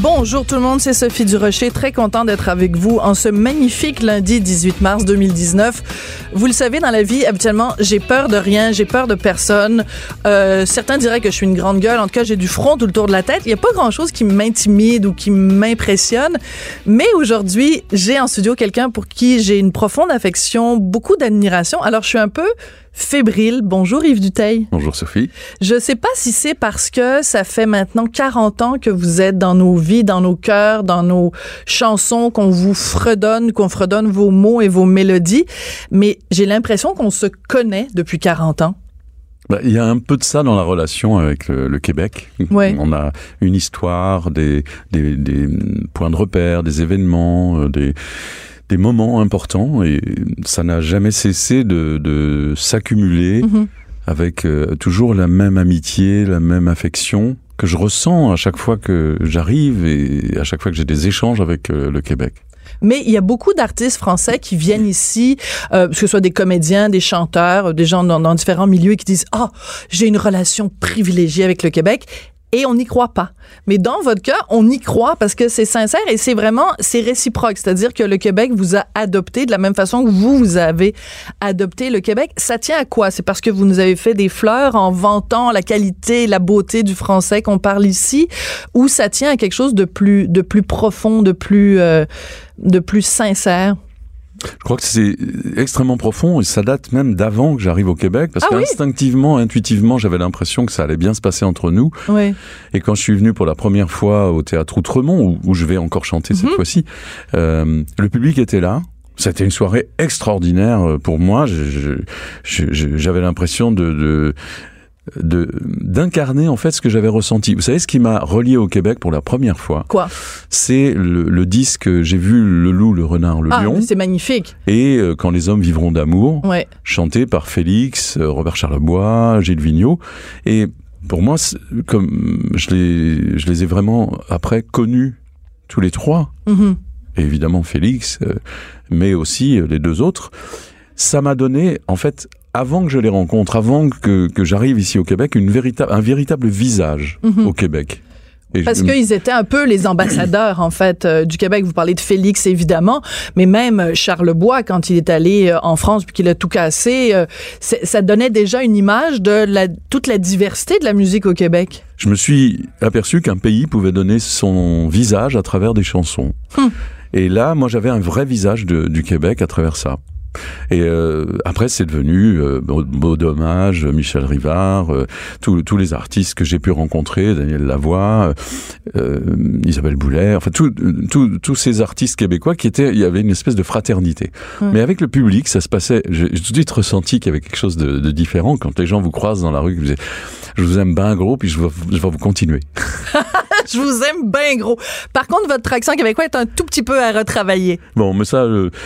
Bonjour tout le monde, c'est Sophie Durocher, très content d'être avec vous en ce magnifique lundi 18 mars 2019. Vous le savez, dans la vie, habituellement, j'ai peur de rien, j'ai peur de personne. Euh, certains diraient que je suis une grande gueule, en tout cas, j'ai du front tout le tour de la tête. Il n'y a pas grand-chose qui m'intimide ou qui m'impressionne. Mais aujourd'hui, j'ai en studio quelqu'un pour qui j'ai une profonde affection, beaucoup d'admiration. Alors, je suis un peu fébrile. Bonjour Yves Duteil. Bonjour Sophie. Je sais pas si c'est parce que ça fait maintenant 40 ans que vous êtes dans nos vies, dans nos cœurs, dans nos chansons, qu'on vous fredonne, qu'on fredonne vos mots et vos mélodies, mais j'ai l'impression qu'on se connaît depuis 40 ans. Bah, il y a un peu de ça dans la relation avec le, le Québec. Ouais. On a une histoire, des, des, des points de repère, des événements, euh, des des moments importants et ça n'a jamais cessé de, de s'accumuler Mhm. avec euh, toujours la même amitié, la même affection que je ressens à chaque fois que j'arrive et à chaque fois que j'ai des échanges avec euh, le Québec. Mais il y a beaucoup d'artistes français qui viennent ici, euh, que ce soit des comédiens, des chanteurs, des gens dans, dans différents milieux et qui disent ah j'ai une relation privilégiée avec le Québec. Et on n'y croit pas. Mais dans votre cas, on y croit parce que c'est sincère et c'est vraiment, c'est réciproque. C'est-à-dire que le Québec vous a adopté de la même façon que vous, vous avez adopté le Québec. Ça tient à quoi? C'est parce que vous nous avez fait des fleurs en vantant la qualité, la beauté du français qu'on parle ici? Ou ça tient à quelque chose de plus, de plus profond, de plus, euh, de plus sincère? Je crois que c'est extrêmement profond et ça date même d'avant que j'arrive au Québec parce Ah oui? qu'instinctivement, intuitivement, j'avais l'impression que ça allait bien se passer entre nous. Oui. Et quand je suis venu pour la première fois au théâtre Outremont, où, où je vais encore chanter Mhm. cette fois-ci, euh, le public était là. C'était une soirée extraordinaire euh, pour moi. J'avais l'impression de, de de- d'incarner en fait ce que j'avais ressenti. Vous savez ce qui m'a relié au Québec pour la première fois, Quoi? c'est le, le disque j'ai vu le loup, le renard, le Ah, lion c'est magnifique. et euh, quand les hommes vivront d'amour Ouais. chanté par Félix, euh, Robert Charlebois, Gilles Vigneault. Et pour moi, comme je les, je les ai vraiment après connus tous les trois, Mhm. et évidemment Félix, euh, mais aussi euh, les deux autres, ça m'a donné, en fait, avant que je les rencontre, avant que, que j'arrive ici au Québec, une véritable, un véritable visage Mhm. au Québec. Et Parce je- qu'ils étaient un peu les ambassadeurs, en fait, euh, du Québec. Vous parlez de Félix, évidemment, mais même euh, Charles Bois, quand il est allé euh, en France puis qu'il a tout cassé, euh, ça donnait déjà une image de la, toute la diversité de la musique au Québec. je me suis aperçu qu'un pays pouvait donner son visage à travers des chansons. Hum. Et là, moi, j'avais un vrai visage de- du Québec à travers ça. Et euh, après, c'est devenu euh, Beau Dommage, Michel Rivard, euh, tous tous les artistes que j'ai pu rencontrer, Daniel Lavoie, euh, Isabelle Boulet, enfin tous ces artistes québécois qui étaient, il y avait une espèce de fraternité. Mais avec le public, ça se passait. J'ai j'ai tout de suite ressenti qu'il y avait quelque chose de, de différent quand les gens vous croisent dans la rue, que vous dites, je vous aime bien gros, puis je vais, je vais vous continuer. Je vous aime bien gros. Par contre, votre accent québécois est un tout petit peu à retravailler. Bon, mais ça,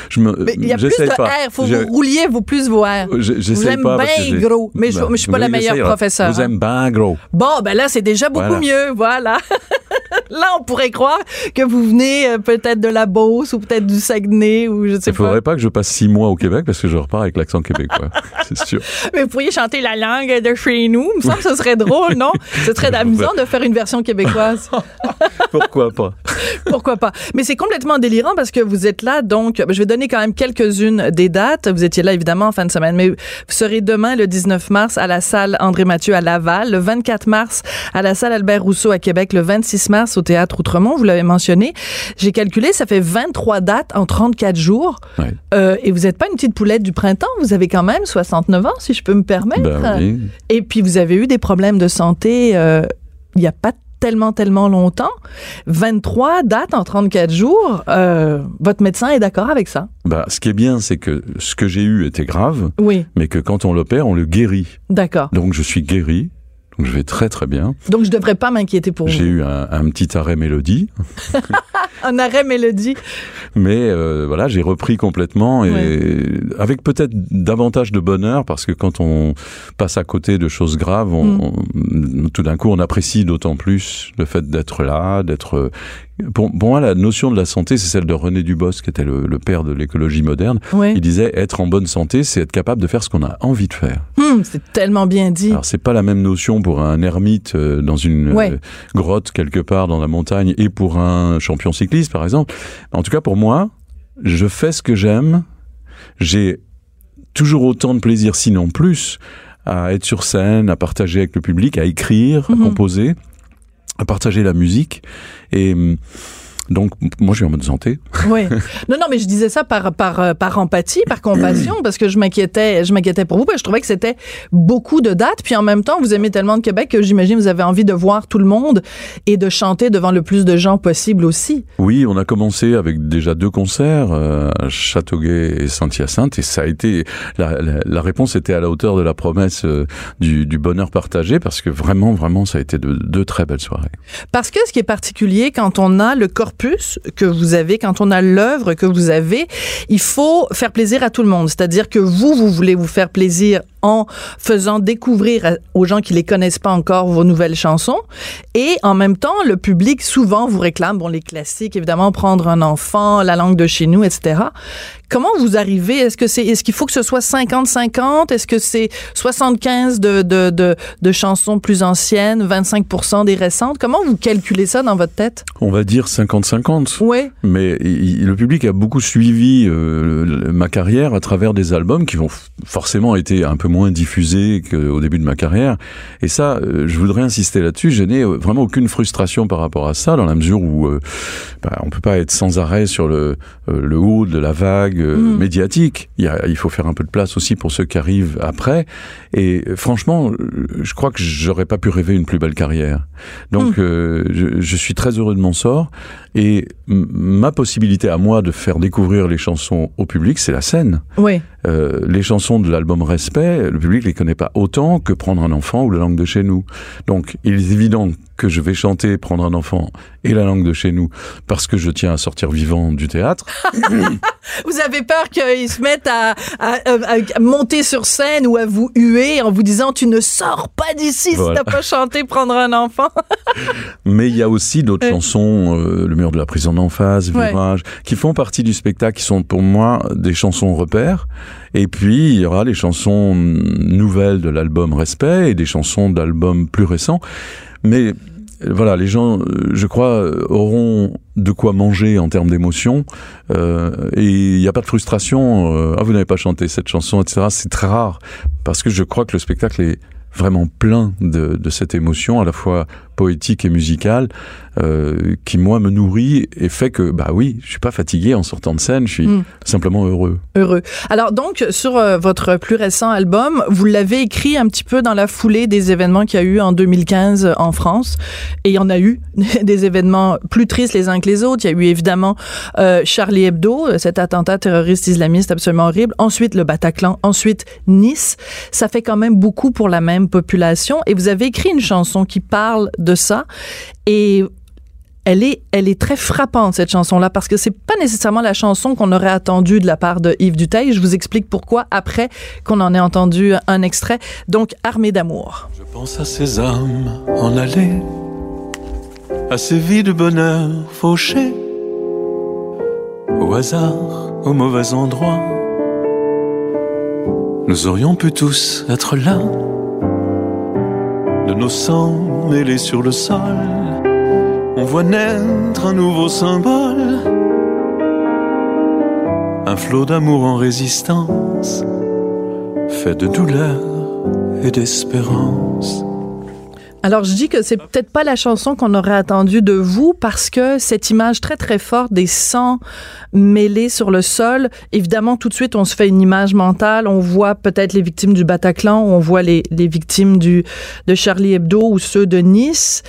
je me, il y a plus de pas. R. Faut que Je- vous rouliez vos plus vos R. je- Vous aime bien gros. Mais je- Ben, mais je suis pas la meilleure professeure, Je vous hein. aime bien gros. Bon, ben là, c'est déjà beaucoup Voilà. mieux. Voilà. là, on pourrait croire que vous venez euh, peut-être de la Beauce ou peut-être du Saguenay ou je sais Il pas. faudrait pas que je passe six mois au Québec parce que je repars avec l'accent québécois. c'est sûr. Mais vous pourriez chanter la langue de chez nous. Il me semble que ce serait drôle, non? Ce serait amusant de faire une version québécoise. Pourquoi pas? Pourquoi pas? Mais c'est complètement délirant parce que vous êtes là, donc, je vais donner quand même quelques-unes des dates. Vous étiez là, évidemment, en fin de semaine, mais vous serez demain, le 19 mars, à la salle André Mathieu à Laval, le 24 mars, à la salle Albert Rousseau à Québec, le 26 mars, au théâtre Outremont, vous l'avez mentionné. J'ai calculé, ça fait 23 dates en 34 jours. Ouais. Euh, et vous n'êtes pas une petite poulette du printemps, vous avez quand même 69 ans, si je peux me permettre. Ben oui. Et puis vous avez eu des problèmes de santé euh, il n'y a pas tellement, tellement longtemps. 23 dates en 34 jours. Euh, votre médecin est d'accord avec ça? Bah, ce qui est bien, c'est que ce que j'ai eu était grave, Oui, mais que quand on l'opère, on le guérit. d'accord. Donc je suis guéri. Donc je vais très très bien. Donc je devrais pas m'inquiéter pour J'ai vous. eu un, un petit arrêt mélodie, Un arrêt mélodie. mais euh, voilà, j'ai repris complètement et Ouais. avec peut-être davantage de bonheur parce que quand on passe à côté de choses graves, on, Mm. on- tout d'un coup, on apprécie d'autant plus le fait d'être là, d'être. Pour, pour moi, la notion de la santé, c'est celle de René Dubos, qui était le, le père de l'écologie moderne. Il disait être en bonne santé, c'est être capable de faire ce qu'on a envie de faire. Hum, c'est tellement bien dit. Alors c'est pas la même notion pour un ermite euh, dans une euh, grotte quelque part dans la montagne et pour un champion cycliste par exemple. En tout cas pour moi, je fais ce que j'aime. J'ai toujours autant de plaisir, sinon plus, à être sur scène, à partager avec le public, à écrire, Mhm. à composer, à partager la musique. Et hum, donc moi je suis en bonne santé. Oui. Non, non, mais je disais ça par, par, euh, par empathie, par compassion, parce que je m'inquiétais, je m'inquiétais pour vous, parce que je trouvais que c'était beaucoup de dates, puis en même temps, vous aimez tellement de Québec que j'imagine vous avez envie de voir tout le monde et de chanter devant le plus de gens possible aussi. Oui, on a commencé avec déjà deux concerts euh, à Châteauguay et Saint-Hyacinthe et ça a été la, la, la réponse était à la hauteur de la promesse euh, du, du bonheur partagé parce que vraiment vraiment ça a été de deux très belles soirées. Parce que ce qui est particulier quand on a le corpus que vous avez, quand on a l'œuvre que vous avez, il faut faire plaisir à tout le monde. C'est-à-dire que vous, vous voulez vous faire plaisir en faisant découvrir aux gens qui les connaissent pas encore vos nouvelles chansons. Et en même temps, le public souvent vous réclame, bon, les classiques, évidemment, prendre un enfant, la langue de chez nous, etc. Comment vous arrivez? Est-ce que c'est, est-ce qu'il faut que ce soit 50-50? Est-ce que c'est 75 de, de, de, de chansons plus anciennes, 25% des récentes? Comment vous calculez ça dans votre tête? On va dire 50-50. Oui. Mais il- le public a beaucoup suivi euh, ma carrière à travers des albums qui ont forcément été un peu moins diffusés qu'au début de ma carrière. Et ça, euh, je voudrais insister là-dessus. Je n'ai euh, vraiment aucune frustration par rapport à ça, dans la mesure où euh, bah, on peut pas être sans arrêt sur le, euh, le haut de la vague euh, Mm. médiatique. Il, y a, il faut faire un peu de place aussi pour ceux qui arrivent après. Et franchement, je crois que j'aurais pas pu rêver une plus belle carrière. Donc, euh, je, je suis très heureux de mon sort. Et ma possibilité à moi de faire découvrir les chansons au public, c'est la scène. Oui. Euh, les chansons de l'album Respect, le public les connaît pas autant que Prendre un enfant ou La langue de chez nous. Donc, il est évident que je vais chanter Prendre un enfant et La langue de chez nous parce que je tiens à sortir vivant du théâtre. Vous avez peur qu'ils se mettent à, à- à- à monter sur scène ou à vous huer en vous disant tu ne sors pas d'ici Voilà. si t'as pas chanté prendre un enfant? Mais il y a aussi d'autres Ouais. chansons, euh, Le mur de la prison d'en face, Ouais. Virage, qui font partie du spectacle, qui sont pour moi des chansons repères. Et puis, il y aura les chansons mm, nouvelles de l'album Respect et des chansons d'albums plus récents. Mais voilà, les gens, euh, je crois, euh, auront de quoi manger en termes d'émotion. Euh, et il n'y a pas de frustration. euh, ah, vous n'avez pas chanté cette chanson, etc. C'est très rare. Parce que je crois que le spectacle est vraiment plein de, de cette émotion, à la fois poétique et musicale, euh, qui moi me nourrit et fait que bah oui, je suis pas fatigué en sortant de scène, je suis Mm. simplement heureux. Heureux. Alors donc sur euh, votre plus récent album, vous l'avez écrit un petit peu dans la foulée des événements qu'il y a eu en 2015 en France et il y en a eu des événements plus tristes les uns que les autres. Il y a eu évidemment euh, Charlie Hebdo, euh, cet attentat terroriste islamiste absolument horrible. Ensuite le Bataclan, ensuite Nice. Ça fait quand même beaucoup pour la même population et vous avez écrit une chanson qui parle de ça et elle est, elle est très frappante, cette chanson-là, parce que c'est pas nécessairement la chanson qu'on aurait attendue de la part de Yves Duteil. Je vous explique pourquoi après qu'on en ait entendu un extrait. Donc, Armée d'amour. Je pense à ces âmes en allée, à ces vies de bonheur fauchées, au hasard, au mauvais endroit. Nous aurions pu tous être là, de nos sangs mêlés sur le sol. On voit naître un nouveau symbole, un flot d'amour en résistance, fait de douleur et d'espérance. Alors, je dis que c'est peut-être pas la chanson qu'on aurait attendue de vous parce que cette image très, très forte des sangs mêlés sur le sol, évidemment, tout de suite, on se fait une image mentale. On voit peut-être les victimes du Bataclan, on voit les, les victimes du, de Charlie Hebdo ou ceux de Nice.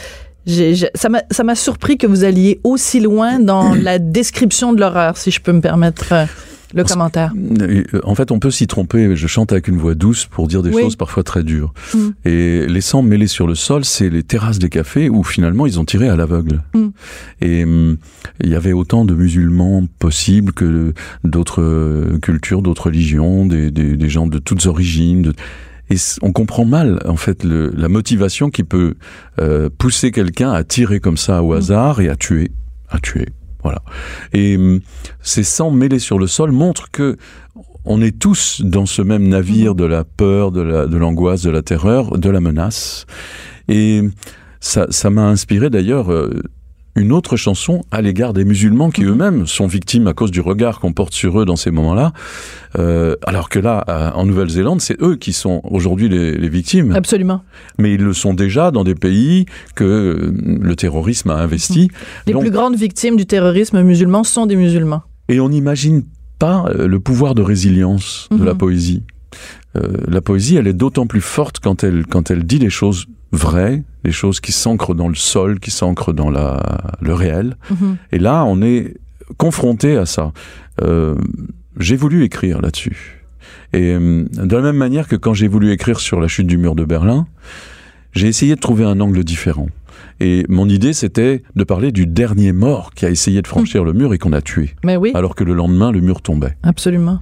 J'ai- j'ai- ça m'a ça m'a surpris que vous alliez aussi loin dans la description de l'horreur, si je peux me permettre euh, le commentaire. Euh, En fait, on peut s'y tromper. Je chante avec une voix douce pour dire des Oui. choses parfois très dures. Mm. Et les sangs mêlés sur le sol, c'est les terrasses des cafés où finalement ils ont tiré à l'aveugle. Mm. Et hum, il y avait autant de musulmans possibles que d'autres euh, cultures, d'autres religions, des, des, des gens de toutes origines. de- Et on comprend mal, en fait, le, la motivation qui peut euh, pousser quelqu'un à tirer comme ça au hasard et à tuer, à tuer. Voilà. Et hum, ces sangs mêlés sur le sol montrent que on est tous dans ce même navire de la peur, de la, de l'angoisse, de la terreur, de la menace. Et ça, ça m'a inspiré d'ailleurs euh, une autre chanson à l'égard des musulmans qui eux-mêmes sont victimes à cause du regard qu'on porte sur eux dans ces moments-là. Euh, alors que là, à- en Nouvelle-Zélande, c'est eux qui sont aujourd'hui les, les victimes. Absolument. Mais ils le sont déjà dans des pays que euh, le terrorisme a investis. Les Donc- plus grandes victimes du terrorisme musulman sont des musulmans. Et on n'imagine pas euh, le pouvoir de résilience de Mhm. la poésie. Euh, la poésie, elle est d'autant plus forte quand elle, quand elle dit les choses vraies, les choses qui s'ancrent dans le sol, qui s'ancrent dans la, le réel. Mhm. Et là, on est confronté à ça. Euh, j'ai voulu écrire là-dessus. Et euh, de la même manière que quand j'ai voulu écrire sur la chute du mur de Berlin, j'ai essayé de trouver un angle différent. Et mon idée, c'était de parler du dernier mort qui a essayé de franchir le mur et qu'on a tué Mais oui, alors que le lendemain, le mur tombait. absolument.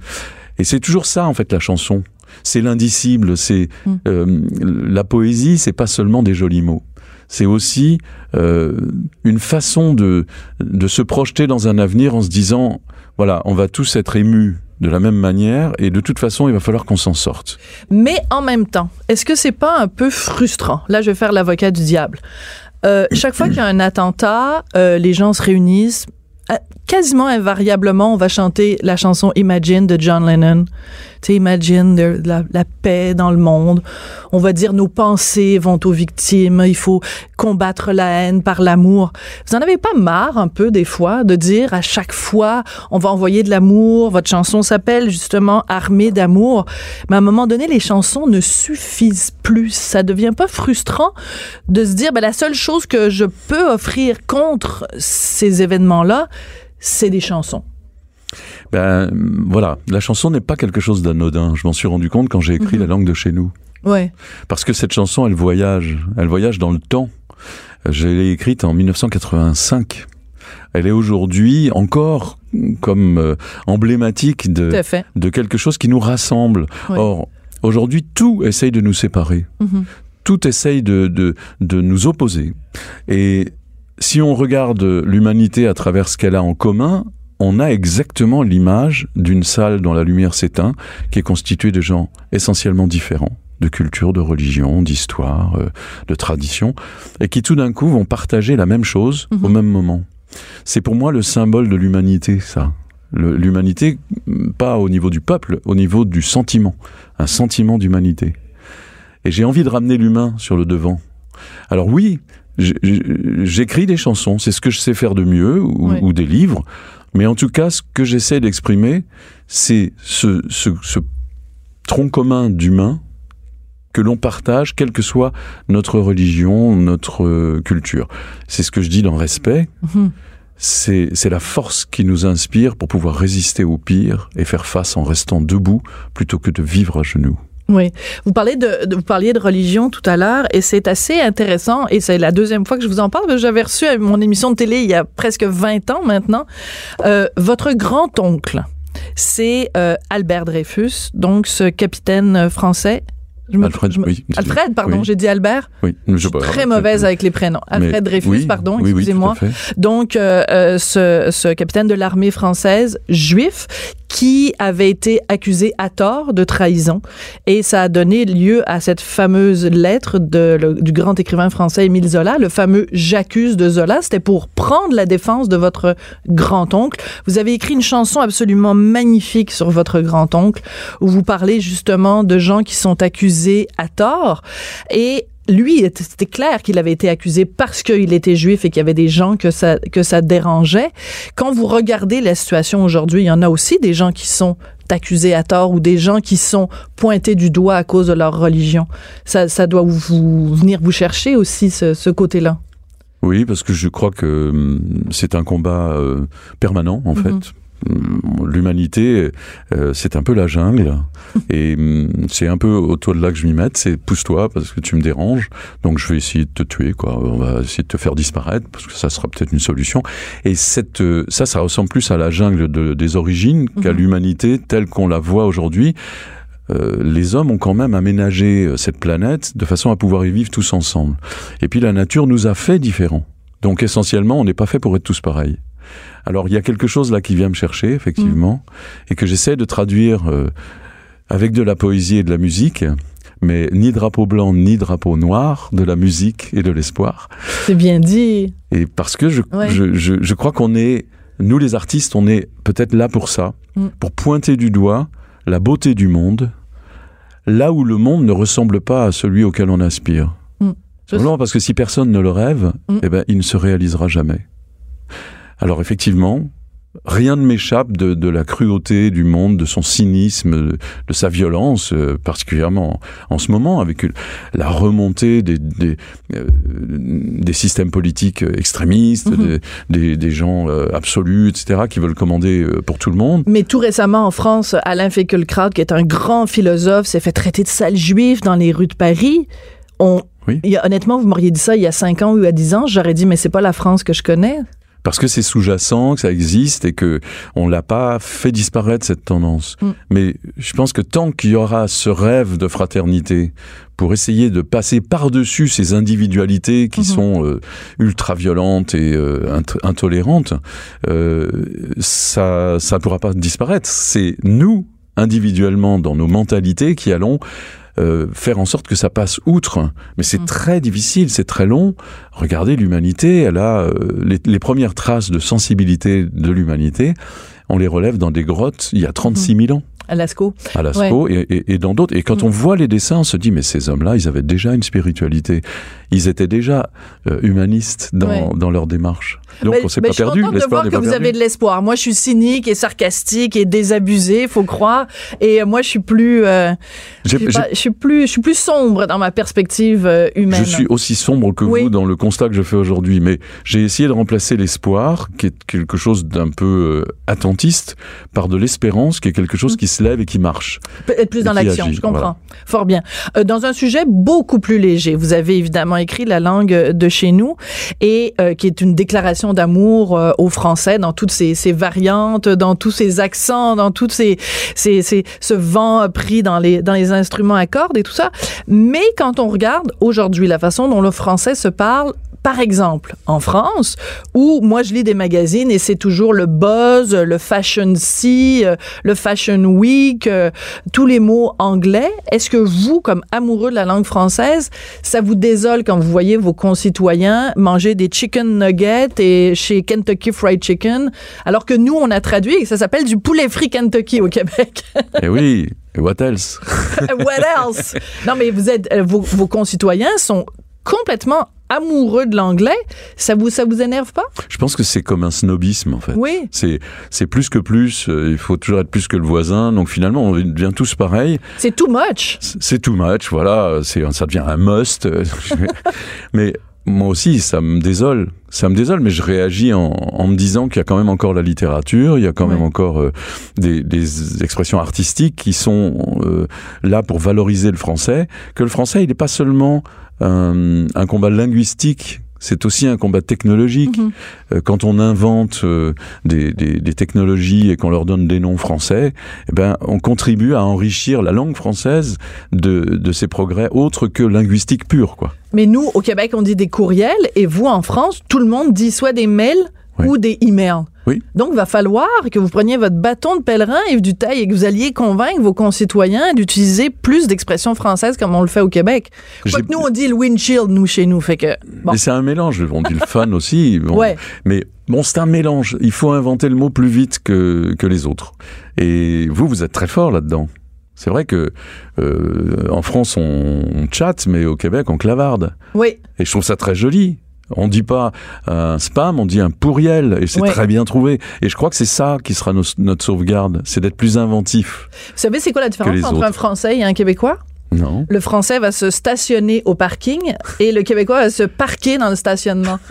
Et c'est toujours ça, en fait, la chanson. C'est l'indicible, c'est Mm. euh, la poésie, c'est pas seulement des jolis mots. C'est aussi euh, une façon de, de se projeter dans un avenir en se disant, voilà, on va tous être émus de la même manière et de toute façon, il va falloir qu'on s'en sorte. Mais en même temps, est-ce que c'est pas un peu frustrant? Là, je vais faire l'avocat du diable. Euh, chaque fois qu'il y a un attentat, euh, les gens se réunissent. Quasiment invariablement, on va chanter la chanson Imagine de John Lennon. Tu Imagine la, la paix dans le monde. On va dire nos pensées vont aux victimes. Il faut combattre la haine par l'amour. Vous en avez pas marre un peu des fois de dire à chaque fois on va envoyer de l'amour? Votre chanson s'appelle justement Armée d'amour. Mais à un moment donné, les chansons ne suffisent plus. Ça devient pas frustrant de se dire ben, la seule chose que je peux offrir contre ces événements-là, c'est des chansons. Ben voilà, la chanson n'est pas quelque chose d'anodin. Je m'en suis rendu compte quand j'ai écrit La langue de chez nous. Ouais. Parce que cette chanson, elle voyage. Elle voyage dans le temps. Je l'ai écrite en 1985. Elle est aujourd'hui encore comme euh, emblématique de, de quelque chose qui nous rassemble. Or, aujourd'hui, tout essaye de nous séparer. Mhm. Tout essaye de, de, de nous opposer. Et si on regarde l'humanité à travers ce qu'elle a en commun, on a exactement l'image d'une salle dont la lumière s'éteint, qui est constituée de gens essentiellement différents, de culture, de religion, d'histoire, euh, de tradition, et qui tout d'un coup vont partager la même chose au Mhm. même moment. C'est pour moi le symbole de l'humanité, ça. L'humanité, mm, pas au niveau du peuple, au niveau du sentiment, un sentiment d'humanité. Et j'ai envie de ramener l'humain sur le devant. Alors oui, j'écris des chansons, c'est ce que je sais faire de mieux, ou, Ouais. ou des livres, mais en tout cas, ce que j'essaie d'exprimer, c'est ce, ce, ce tronc commun d'humain que l'on partage, quelle que soit notre religion, notre euh, culture. C'est ce que je dis dans Respect. Mhm. C'est la force qui nous inspire pour pouvoir résister au pire et faire face en restant debout plutôt que de vivre à genoux. Oui. Vous parlez de, de- vous parliez de religion tout à l'heure et c'est assez intéressant et c'est la deuxième fois que je vous en parle. J'avais reçu à mon émission de télé il y a presque 20 ans maintenant. Euh, votre grand-oncle, c'est euh, Albert Dreyfus, donc ce capitaine euh, français. Je me- Alfred, oui. Alfred, pardon, Oui. j'ai dit Albert. Oui, je suis très mauvaise avec les prénoms. Alfred Mais- Dreyfus, oui, pardon, excusez-moi. Donc, euh, euh, ce, ce capitaine de l'armée française juif qui avait été accusé à tort de trahison et ça a donné lieu à cette fameuse lettre de, du grand écrivain français Émile Zola, le fameux J'accuse de Zola. C'était pour prendre la défense de votre grand-oncle. Vous avez écrit une chanson absolument magnifique sur votre grand-oncle où vous parlez justement de gens qui sont accusés à tort et lui, c'était clair qu'il avait été accusé parce qu'il était juif et qu'il y avait des gens que ça, que ça dérangeait. Quand vous regardez la situation aujourd'hui, il y en a aussi des gens qui sont accusés à tort ou des gens qui sont pointés du doigt à cause de leur religion. Ça, ça doit vous venir vous chercher aussi ce, ce côté-là. Oui, parce que je crois que hum, c'est un combat euh, permanent, en Mhm. fait. Hum, L'humanité, euh, c'est un peu la jungle, et hum, c'est un peu autour de là que je m'y mette. C'est pousse-toi parce que tu me déranges, donc je vais essayer de te tuer, quoi. On va essayer de te faire disparaître parce que ça sera peut-être une solution. Et cette, euh, ça, ça ressemble plus à la jungle de- des origines qu'à Mhm. l'humanité telle qu'on la voit aujourd'hui. Euh, les hommes ont quand même aménagé euh, cette planète de façon à pouvoir y vivre tous ensemble. Et puis la nature nous a fait différents. Donc essentiellement, on n'est pas fait pour être tous pareils. Alors il y a quelque chose là qui vient me chercher, effectivement, et que j'essaie de traduire euh, avec de la poésie et de la musique, mais ni drapeau blanc ni drapeau noir, de la musique et de l'espoir. C'est bien dit. Et parce que je, Ouais. je, je, je crois qu'on est, nous les artistes, on est peut-être là pour ça, Mm. pour pointer du doigt la beauté du monde, là où le monde ne ressemble pas à celui auquel on aspire. Mm. Simplement parce que si personne ne le rêve, Mm. eh ben, il ne se réalisera jamais. Alors effectivement, rien ne m'échappe de, de la cruauté du monde, de son cynisme, de, de sa violence, euh, particulièrement en, en ce moment, avec la remontée des, des, euh, des systèmes politiques extrémistes, Mhm. des, des, des gens euh, absolus, etc., qui veulent commander pour tout le monde. Mais tout récemment, en France, Alain Finkielkraut, qui est un grand philosophe, s'est fait traiter de sale juif dans les rues de Paris. On, Oui. il y a- honnêtement, vous m'auriez dit ça il y a 5 ans ou à 10 ans, j'aurais dit, mais c'est pas la France que je connais. Parce que c'est sous-jacent, que ça existe et que on l'a pas fait disparaître cette tendance. Mm. Mais je pense que tant qu'il y aura ce rêve de fraternité pour essayer de passer par-dessus ces individualités qui Mhm. sont euh, ultra violentes et euh, int- intolérantes, euh, ça ça pourra pas disparaître. C'est nous individuellement dans nos mentalités qui allons euh, faire en sorte que ça passe outre. Mais c'est Mm. très difficile, c'est très long. Regardez l'humanité, elle a euh, les, les premières traces de sensibilité de l'humanité. On les relève dans des grottes il y a 36 000 ans, À Lascaux. à Lascaux et, et- et dans d'autres. Et quand Mm. on voit les dessins, on se dit, mais ces hommes-là, ils avaient déjà une spiritualité. Ils étaient déjà euh, humanistes dans, Ouais. dans leur démarche. Donc Ben- on s'est pas je suis perdu. contente de voir que vous perdu. avez de l'espoir. Moi, je suis cynique et sarcastique et désabusé, faut croire. Et euh, moi, je suis plus, euh, je, suis j'ai- pas- je suis plus, je suis plus sombre dans ma perspective euh, humaine. Je suis aussi sombre que Oui. vous dans le constat que je fais aujourd'hui, mais j'ai essayé de remplacer l'espoir, qui est quelque chose d'un peu attentiste, par de l'espérance, qui est quelque chose qui se lève et qui marche. Peut-être plus dans l'action, je comprends. voilà. Fort bien. Euh, dans un sujet beaucoup plus léger, vous avez évidemment écrit La langue de chez nous, et euh, qui est une déclaration d'amour euh, au français dans toutes ses, ses variantes, dans tous ses accents, dans toutes ces, ces, ces- ce vent pris dans les, dans les instruments à cordes et tout ça. Mais quand on regarde aujourd'hui la façon dont le français se parle, par exemple, en France, où moi je lis des magazines et c'est toujours le buzz, le fashion see, euh, le fashion week, euh, tous les mots anglais. Est-ce que vous, comme amoureux de la langue française, ça vous désole quand vous voyez vos concitoyens manger des chicken nuggets et chez Kentucky Fried Chicken, alors que nous, on a traduit et ça s'appelle du poulet frit Kentucky au Québec? et oui, et what else? What else? Non, mais vous êtes, euh, vos, vos concitoyens sont complètement amoureux de l'anglais. Ça vous, ça vous énerve pas? Je pense que c'est comme un snobisme en fait. Oui. C'est c'est plus que plus. euh, il faut toujours être plus que le voisin. Donc finalement, on devient tous pareils. C'est too much. C'est too much. Voilà, c'est ça devient un must. mais moi aussi, ça me désole. Ça me désole, mais je réagis en, en me disant qu'il y a quand même encore la littérature, il y a quand même encore euh, des, des expressions artistiques qui sont euh, là pour valoriser le français. Que le français, il n'est pas seulement un, un combat linguistique. C'est aussi un combat technologique. Mhm. Euh, Quand on invente euh, des, des- des technologies et qu'on leur donne des noms français, eh ben, on contribue à enrichir la langue française de, de ses progrès autres que linguistiques purs, quoi. Mais nous, au Québec, on dit des courriels et vous, en France, tout le monde dit soit des mails Oui. ou des emails. Oui. Donc, il va falloir que vous preniez votre bâton de pèlerin et du taille et que vous alliez convaincre vos concitoyens d'utiliser plus d'expressions françaises comme on le fait au Québec. J'ai- Quoique nous, on dit le windshield, nous, chez nous. Fait que, bon. Mais c'est un mélange. On dit le fan aussi. bon. Ouais. Mais bon, c'est un mélange. Il faut inventer le mot plus vite que, que les autres. Et vous, vous êtes très fort là-dedans. C'est vrai que euh, en France on, on chatte, mais au Québec on clavarde. Oui. Et je trouve ça très joli. On dit pas un spam, on dit un pourriel, et c'est Ouais. très bien trouvé. Et je crois que c'est ça qui sera nos- notre sauvegarde, c'est d'être plus inventif. Vous savez, c'est quoi la différence entre autres. un Français et un Québécois? Non Le Français va se stationner au parking et le Québécois va se parquer dans le stationnement.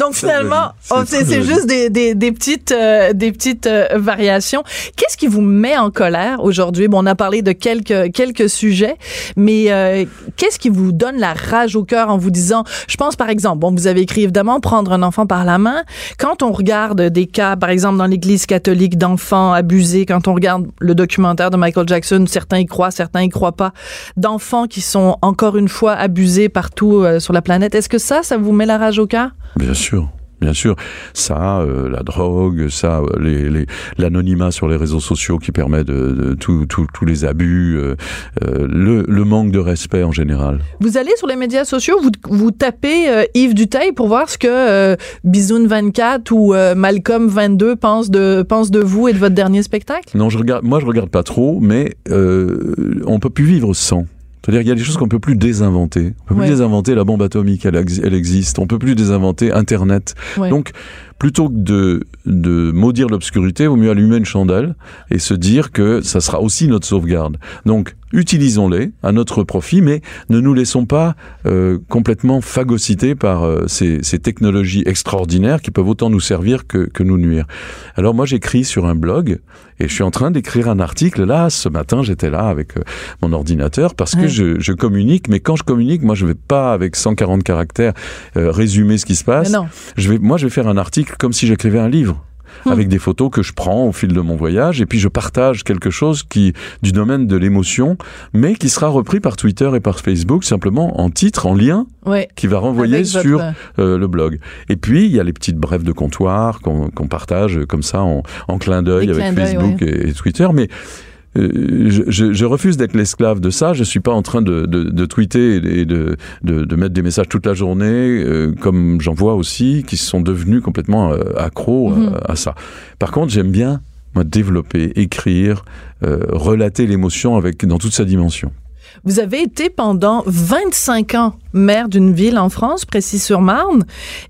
Donc finalement, C'est juste des, des, des petites, euh, des petites euh, variations. Qu'est-ce qui vous met en colère aujourd'hui? Bon, on a parlé de quelques, quelques sujets, mais euh, qu'est-ce qui vous donne la rage au cœur en vous disant, je pense par exemple, bon, vous avez écrit évidemment prendre un enfant par la main. Quand on regarde des cas, par exemple, dans l'Église catholique d'enfants abusés, quand on regarde le documentaire de Michael Jackson, certains y croient, certains y croient pas, d'enfants qui sont encore une fois abusés partout euh, sur la planète, est-ce que ça, ça vous met la rage au cœur? Bien sûr. Bien sûr, ça, euh, la drogue, ça, euh, les, les- l'anonymat sur les réseaux sociaux qui permet de, de tous les abus, euh, le, le manque de respect en général. Vous allez sur les médias sociaux, vous, vous tapez euh, Yves Duteil pour voir ce que Bisoun 24 ou Malcolm 22 pensent de, de vous et de votre dernier spectacle? Non, je regarde, moi je regarde pas trop, mais on peut plus vivre sans. C'est-à-dire qu'il y a des choses qu'on peut plus désinventer. On peut Ouais. plus désinventer la bombe atomique, elle, elle existe. On peut plus désinventer Internet. Ouais. Donc, plutôt que de, de maudire l'obscurité, il vaut mieux allumer une chandelle et se dire que ça sera aussi notre sauvegarde. Donc, utilisons-les à notre profit, mais ne nous laissons pas euh, complètement phagocyter par euh, ces, ces technologies extraordinaires qui peuvent autant nous servir que, que nous nuire. Alors moi, j'écris sur un blog et je suis en train d'écrire un article. Là, ce matin, j'étais là avec euh, mon ordinateur parce Ouais. que je, je communique, mais quand je communique, moi, je vais pas avec 140 caractères résumer ce qui se passe je vais, moi, je vais faire un article comme si j'écrivais un livre. Hmm. Avec des photos que je prends au fil de mon voyage, et puis je partage quelque chose qui du domaine de l'émotion, mais qui sera repris par Twitter et par Facebook simplement en titre, en lien, Ouais. qui va renvoyer votre- sur euh, le blog. Et puis il y a les petites brèves de comptoir qu'on partage comme ça en, en clin d'œil avec Facebook et, et Twitter, mais euh, je, je- je refuse d'être l'esclave de ça. Je suis pas en train de, de, de tweeter et de, de, de mettre des messages toute la journée, euh, comme j'en vois aussi, qui sont devenus complètement euh, accros à- Mhm. à, ça. Par contre, j'aime bien moi développer, écrire, euh, relater l'émotion avec dans toute sa dimension. Vous avez été pendant 25 ans maire d'une ville en France, Précis-sur-Marne,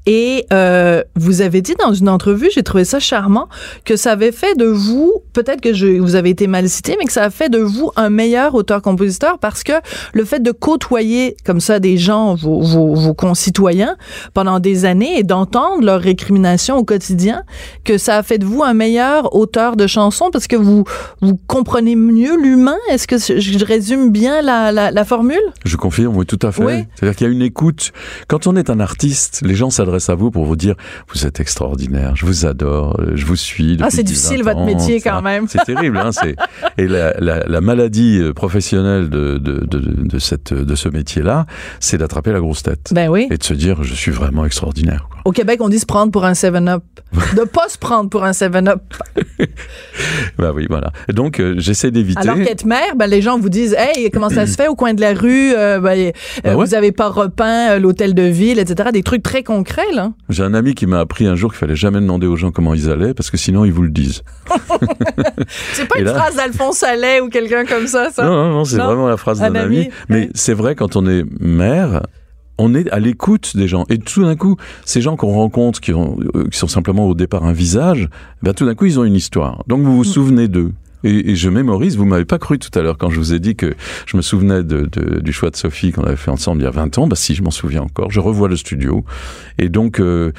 et euh, vous avez dit dans une entrevue, j'ai trouvé ça charmant, que ça avait fait de vous, peut-être que vous avez été mal cité, mais que ça a fait de vous un meilleur auteur-compositeur parce que le fait de côtoyer comme ça des gens, vos, vos, vos concitoyens, pendant des années et d'entendre leurs récriminations au quotidien, que ça a fait de vous un meilleur auteur de chansons parce que vous, vous comprenez mieux l'humain? Est-ce que je résume bien la, la, la formule? Je confirme, oui, tout à fait. Oui. C'est-à-dire qu'il y a une écoute. Quand on est un artiste, les gens s'adressent à vous pour vous dire vous êtes extraordinaire, je vous adore, euh, je vous suis. Ah, c'est 10, difficile, 20 votre métier, quand même. C'est terrible, hein. Et la, la, la maladie euh, professionnelle de de, de, de cette de ce métier-là, c'est d'attraper la grosse tête Ben oui. et de se dire je suis vraiment extraordinaire. quoi. Au Québec, on dit se prendre pour un 7-up. De pas se prendre pour un 7-up. Bah oui, voilà. Et donc euh, j'essaie d'éviter. Alors qu'être maire, ben, les gens vous disent Hey, comment ça se fait au coin de la rue? Euh, ben, euh, Ah ouais? Vous avez pas repeint euh, l'hôtel de ville, etc. Des trucs très concrets, là. J'ai un ami qui m'a appris un jour qu'il fallait jamais demander aux gens comment ils allaient parce que sinon ils vous le disent. C'est pas Et une là- phrase d'Alphonse Allais ou quelqu'un comme ça, ça? Non, non, non, c'est vraiment la phrase Un d'un ami, ami. Mais ouais. c'est vrai, quand on est maire, on est à l'écoute des gens. Et tout d'un coup, ces gens qu'on rencontre, qui, ont, qui sont simplement au départ un visage, ben, tout d'un coup, ils ont une histoire. Donc vous vous Mm. souvenez d'eux. Et, et je mémorise, vous m'avez pas cru tout à l'heure quand je vous ai dit que je me souvenais de, de- du choix de Sophie qu'on avait fait ensemble il y a 20 ans. Bah si, je m'en souviens encore. Je revois le studio. Et donc, euh,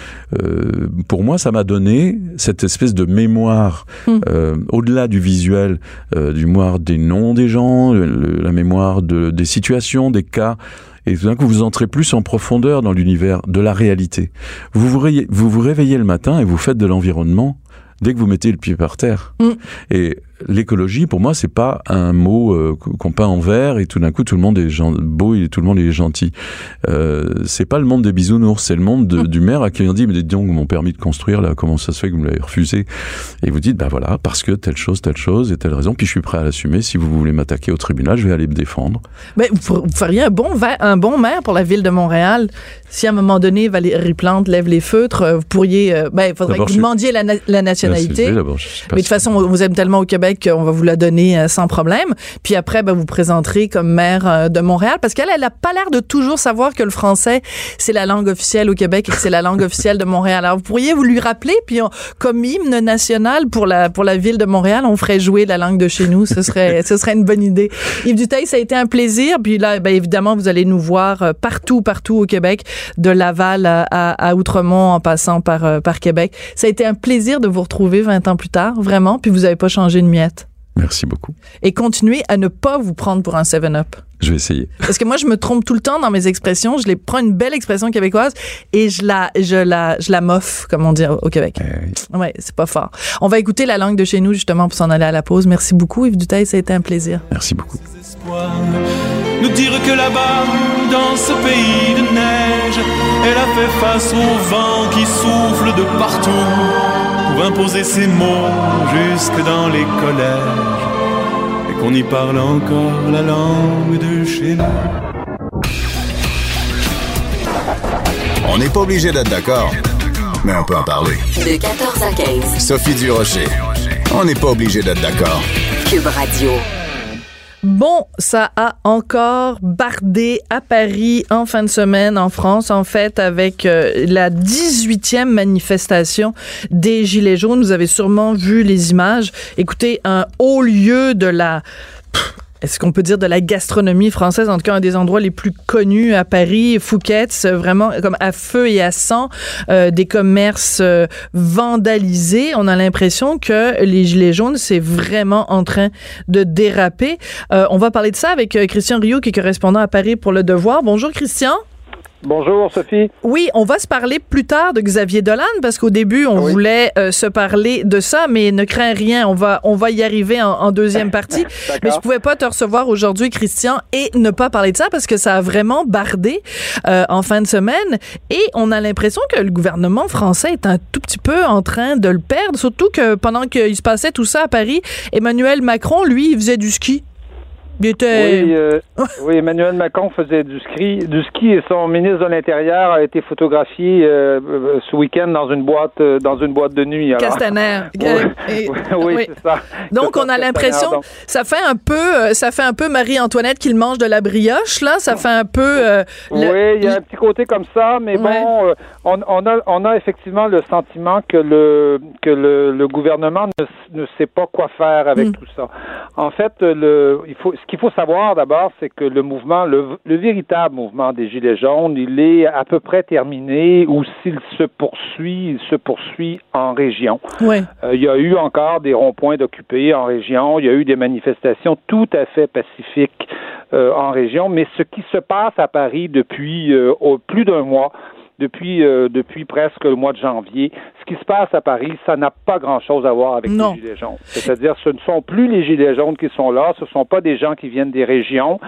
euh, pour moi, ça m'a donné cette espèce de mémoire, Hmm. euh, au-delà du visuel, euh, du mémoire des noms des gens, le- la mémoire de, des situations, des cas. Et tout d'un coup, vous entrez plus en profondeur dans l'univers de la réalité. Vous vous, réveillez, vous vous réveillez le matin et vous faites de l'environnement dès que vous mettez le pied par terre. Mm. Et l'écologie, pour moi, c'est pas un mot euh, qu'on peint en vert et tout d'un coup tout le monde est beau et tout le monde est gentil. Euh, c'est pas le monde des bisounours, c'est le monde de- du maire à qui on dit mais dites donc mon permis de construire là, comment ça se fait que vous me l'avez refusé? Et vous dites bah voilà parce que telle chose, telle chose et telle raison. Puis je suis prêt à l'assumer. Si vous voulez m'attaquer au tribunal, je vais aller me défendre. Ben, vous, feriez un bon, un bon maire pour la ville de Montréal. Si à un moment donné, Valérie Plante lève les feutres, euh, vous pourriez. euh, ben, il faudrait que vous demandiez la, na- la nationalité. Là, Mais de toute façon, on vous aime tellement au Québec Québec, on va vous la donner euh, sans problème. Puis après, ben, vous présenterez comme maire euh, de Montréal, parce qu'elle, elle a pas l'air de toujours savoir que le français, c'est la langue officielle au Québec et que c'est la langue officielle de Montréal. Alors, vous pourriez vous lui rappeler, puis comme hymne national pour la, pour la ville de Montréal, on ferait jouer la langue de chez nous. Ce serait, ce serait une bonne idée. Yves Duteil, ça a été un plaisir. Puis là, ben, évidemment, vous allez nous voir euh, partout, partout au Québec, de Laval à, Outremont en passant par, par Québec. Ça a été un plaisir de vous retrouver 20 ans plus tard, vraiment. Puis vous n'avez pas changé de miette. Merci beaucoup. Et continuez à ne pas vous prendre pour un 7-up. Je vais essayer. Parce que moi, je me trompe tout le temps dans mes expressions. Je les prends une belle expression québécoise et je la, je la, je la moffe, comme on dit au Québec. Eh Ouais, c'est pas fort. On va écouter la langue de chez nous, justement, pour s'en aller à la pause. Merci beaucoup, Yves Duteil. Ça a été un plaisir. Merci beaucoup. Nous dire que là-bas, dans ce pays de neige, elle a fait face au vent qui souffle de partout pour imposer ses mots jusque dans les collèges et qu'on y parle encore la langue de chez nous. On n'est pas obligé d'être d'accord, mais on peut en parler. De 14 à 15. Sophie Durocher. On n'est pas obligé d'être d'accord. Cube Radio. Bon, ça a encore bardé à Paris en fin de semaine en France, en fait, avec euh, la 18e manifestation des Gilets jaunes. Vous avez sûrement vu les images. Écoutez, un haut lieu de la... Est-ce qu'on peut dire de la gastronomie française, en tout cas un des endroits les plus connus à Paris, Fouquet's, euh, vraiment comme à feu et à sang, euh, des commerces euh, vandalisés? On a l'impression que les Gilets jaunes, c'est vraiment en train de déraper. On va parler de ça avec Christian Rio, qui est correspondant à Paris pour Le Devoir. Bonjour Christian. Bonjour Sophie. Oui, on va se parler plus tard de Xavier Dolan parce qu'au début on Oui. voulait euh, se parler de ça, mais ne crains rien, on va on va y arriver en, en deuxième partie. mais je pouvais pas te recevoir aujourd'hui, Christian, et ne pas parler de ça parce que ça a vraiment bardé euh, en fin de semaine et on a l'impression que le gouvernement français est un tout petit peu en train de le perdre, surtout que pendant qu'il se passait tout ça à Paris, Emmanuel Macron, lui, il faisait du ski. Il était Oui, euh, oui, Emmanuel Macron faisait du ski, du ski et son ministre de l'Intérieur a été photographié euh, euh, ce week-end dans une boîte, euh, dans une boîte de nuit. alors. Castaner. Oui, et- oui, oui, oui. c'est ça. Donc on a l'impression, ça fait un peu, ça fait un peu Marie-Antoinette qui le mange de la brioche là. Ça fait un peu. le- Oui, il y a un petit côté comme ça, mais bon, on, on a, on a effectivement le sentiment que le que le, le gouvernement ne, sait pas quoi faire avec Mm. tout ça. En fait, le, il faut, ce qu'il faut savoir d'abord, c'est que le mouvement, le, le véritable mouvement des Gilets jaunes, il est à peu près terminé, ou s'il se poursuit, il se poursuit en région. Euh, il y a eu encore des ronds-points d'occupés en région. Il y a eu des manifestations tout à fait pacifiques euh, en région. Mais ce qui se passe à Paris depuis euh, plus d'un mois, depuis, euh, depuis presque le mois de janvier, ce qui se passe à Paris, ça n'a pas grand-chose à voir avec Non. les Gilets jaunes. C'est-à-dire, ce ne sont plus les Gilets jaunes qui sont là, ce ne sont pas des gens qui viennent des régions.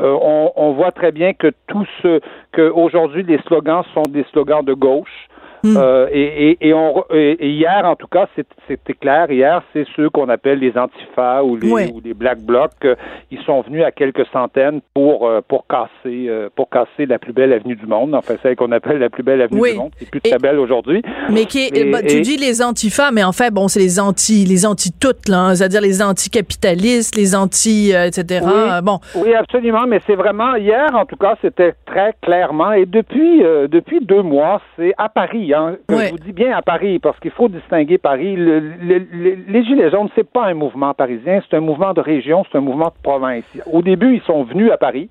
Euh, on, on voit très bien que tout ce que aujourd'hui les slogans sont des slogans de gauche. Hmm. Euh, et, et, et, on, re- et- et hier, en tout cas, c'était clair. Hier, c'est ceux qu'on appelle les antifas ou les, Ouais. ou les black blocs. euh, ils sont venus à quelques centaines pour euh, pour casser pour casser la plus belle avenue du monde. Enfin, celle qu'on appelle la plus belle avenue Oui. du monde. C'est plus très belle aujourd'hui. Mais qui est, Mais- bah, tu dis les antifas, mais en fait, bon, c'est les anti, les anti toutes là, hein, c'est-à-dire les anti-capitalistes, les anti, euh, etc. Oui. Bon, Oui, absolument, mais c'est vraiment hier, en tout cas, c'était très clairement. Et depuis euh, depuis deux mois, c'est à Paris. Hein, Ouais. Je vous dis bien à Paris, parce qu'il faut distinguer Paris. Le- le- le- les Gilets jaunes, c'est pas un mouvement parisien, c'est un mouvement de région, c'est un mouvement de province. Au début, ils sont venus à Paris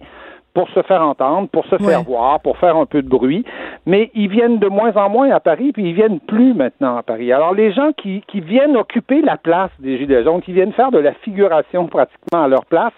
pour se faire entendre, pour se faire voir, pour faire un peu de bruit, mais ils viennent de moins en moins à Paris, puis ils viennent plus maintenant à Paris. Alors les gens qui, qui viennent occuper la place des Gilets jaunes, qui viennent faire de la figuration pratiquement à leur place,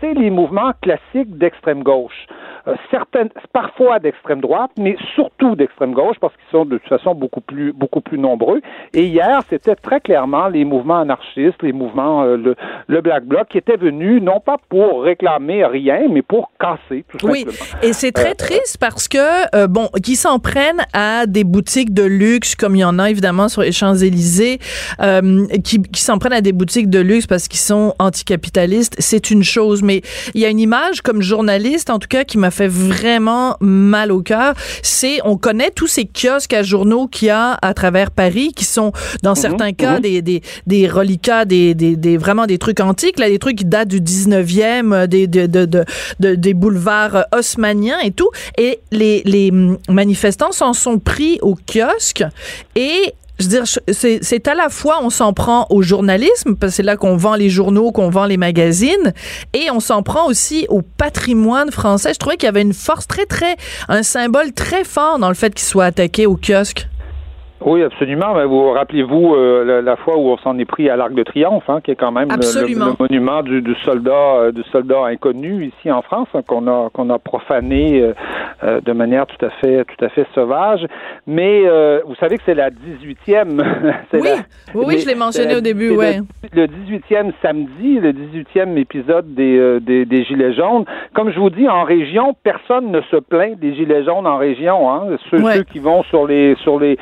c'est les mouvements classiques d'extrême gauche. Euh, certaines, parfois d'extrême droite, mais surtout d'extrême gauche, parce qu'ils sont de toute façon beaucoup plus, beaucoup plus nombreux. Et hier, c'était très clairement les mouvements anarchistes, les mouvements, euh, le, le Black Bloc, qui étaient venus non pas pour réclamer rien, mais pour casser, tout oui. Et c'est très Euh, triste parce que, euh, bon, qui s'en prennent à des boutiques de luxe, comme il y en a évidemment sur les Champs-Élysées, euh, qui, qui s'en prennent à des boutiques de luxe parce qu'ils sont anticapitalistes, c'est une chose. Mais il y a une image comme journaliste, en tout cas, qui m'a fait vraiment mal au cœur. C'est, on connaît tous ces kiosques à journaux qu'il y a à travers Paris, qui sont dans certains cas des, des, des reliquats, des, des, des, vraiment des trucs antiques, là, des trucs qui datent du 19e, euh, des, de, de, de, de- des boulevards haussmanniens et tout. Et les, les manifestants s'en sont pris au kiosque et je veux dire, c'est à la fois, on s'en prend au journalisme, parce que c'est là qu'on vend les journaux, qu'on vend les magazines, et on s'en prend aussi au patrimoine français. Je trouvais qu'il y avait une force très, très, un symbole très fort dans le fait qu'il soit attaqué au kiosque. Oui, absolument. Mais vous rappelez-vous euh, la, la fois où on s'en est pris à l'Arc de Triomphe, hein, qui est quand même le- monument du, du soldat euh, du soldat inconnu ici en France, hein, qu'on a qu'on a profané euh, de manière tout à fait tout à fait sauvage. Mais vous savez que c'est la 18e. c'est Oui, la- oui, mais je l'ai mentionné la- au début, c'est le- ouais. Le 18e samedi, le 18e épisode des, des, des Gilets jaunes. Comme je vous dis, en région, personne ne se plaint des Gilets jaunes en région. Hein. Ceux, Ouais. ceux qui vont sur les sur les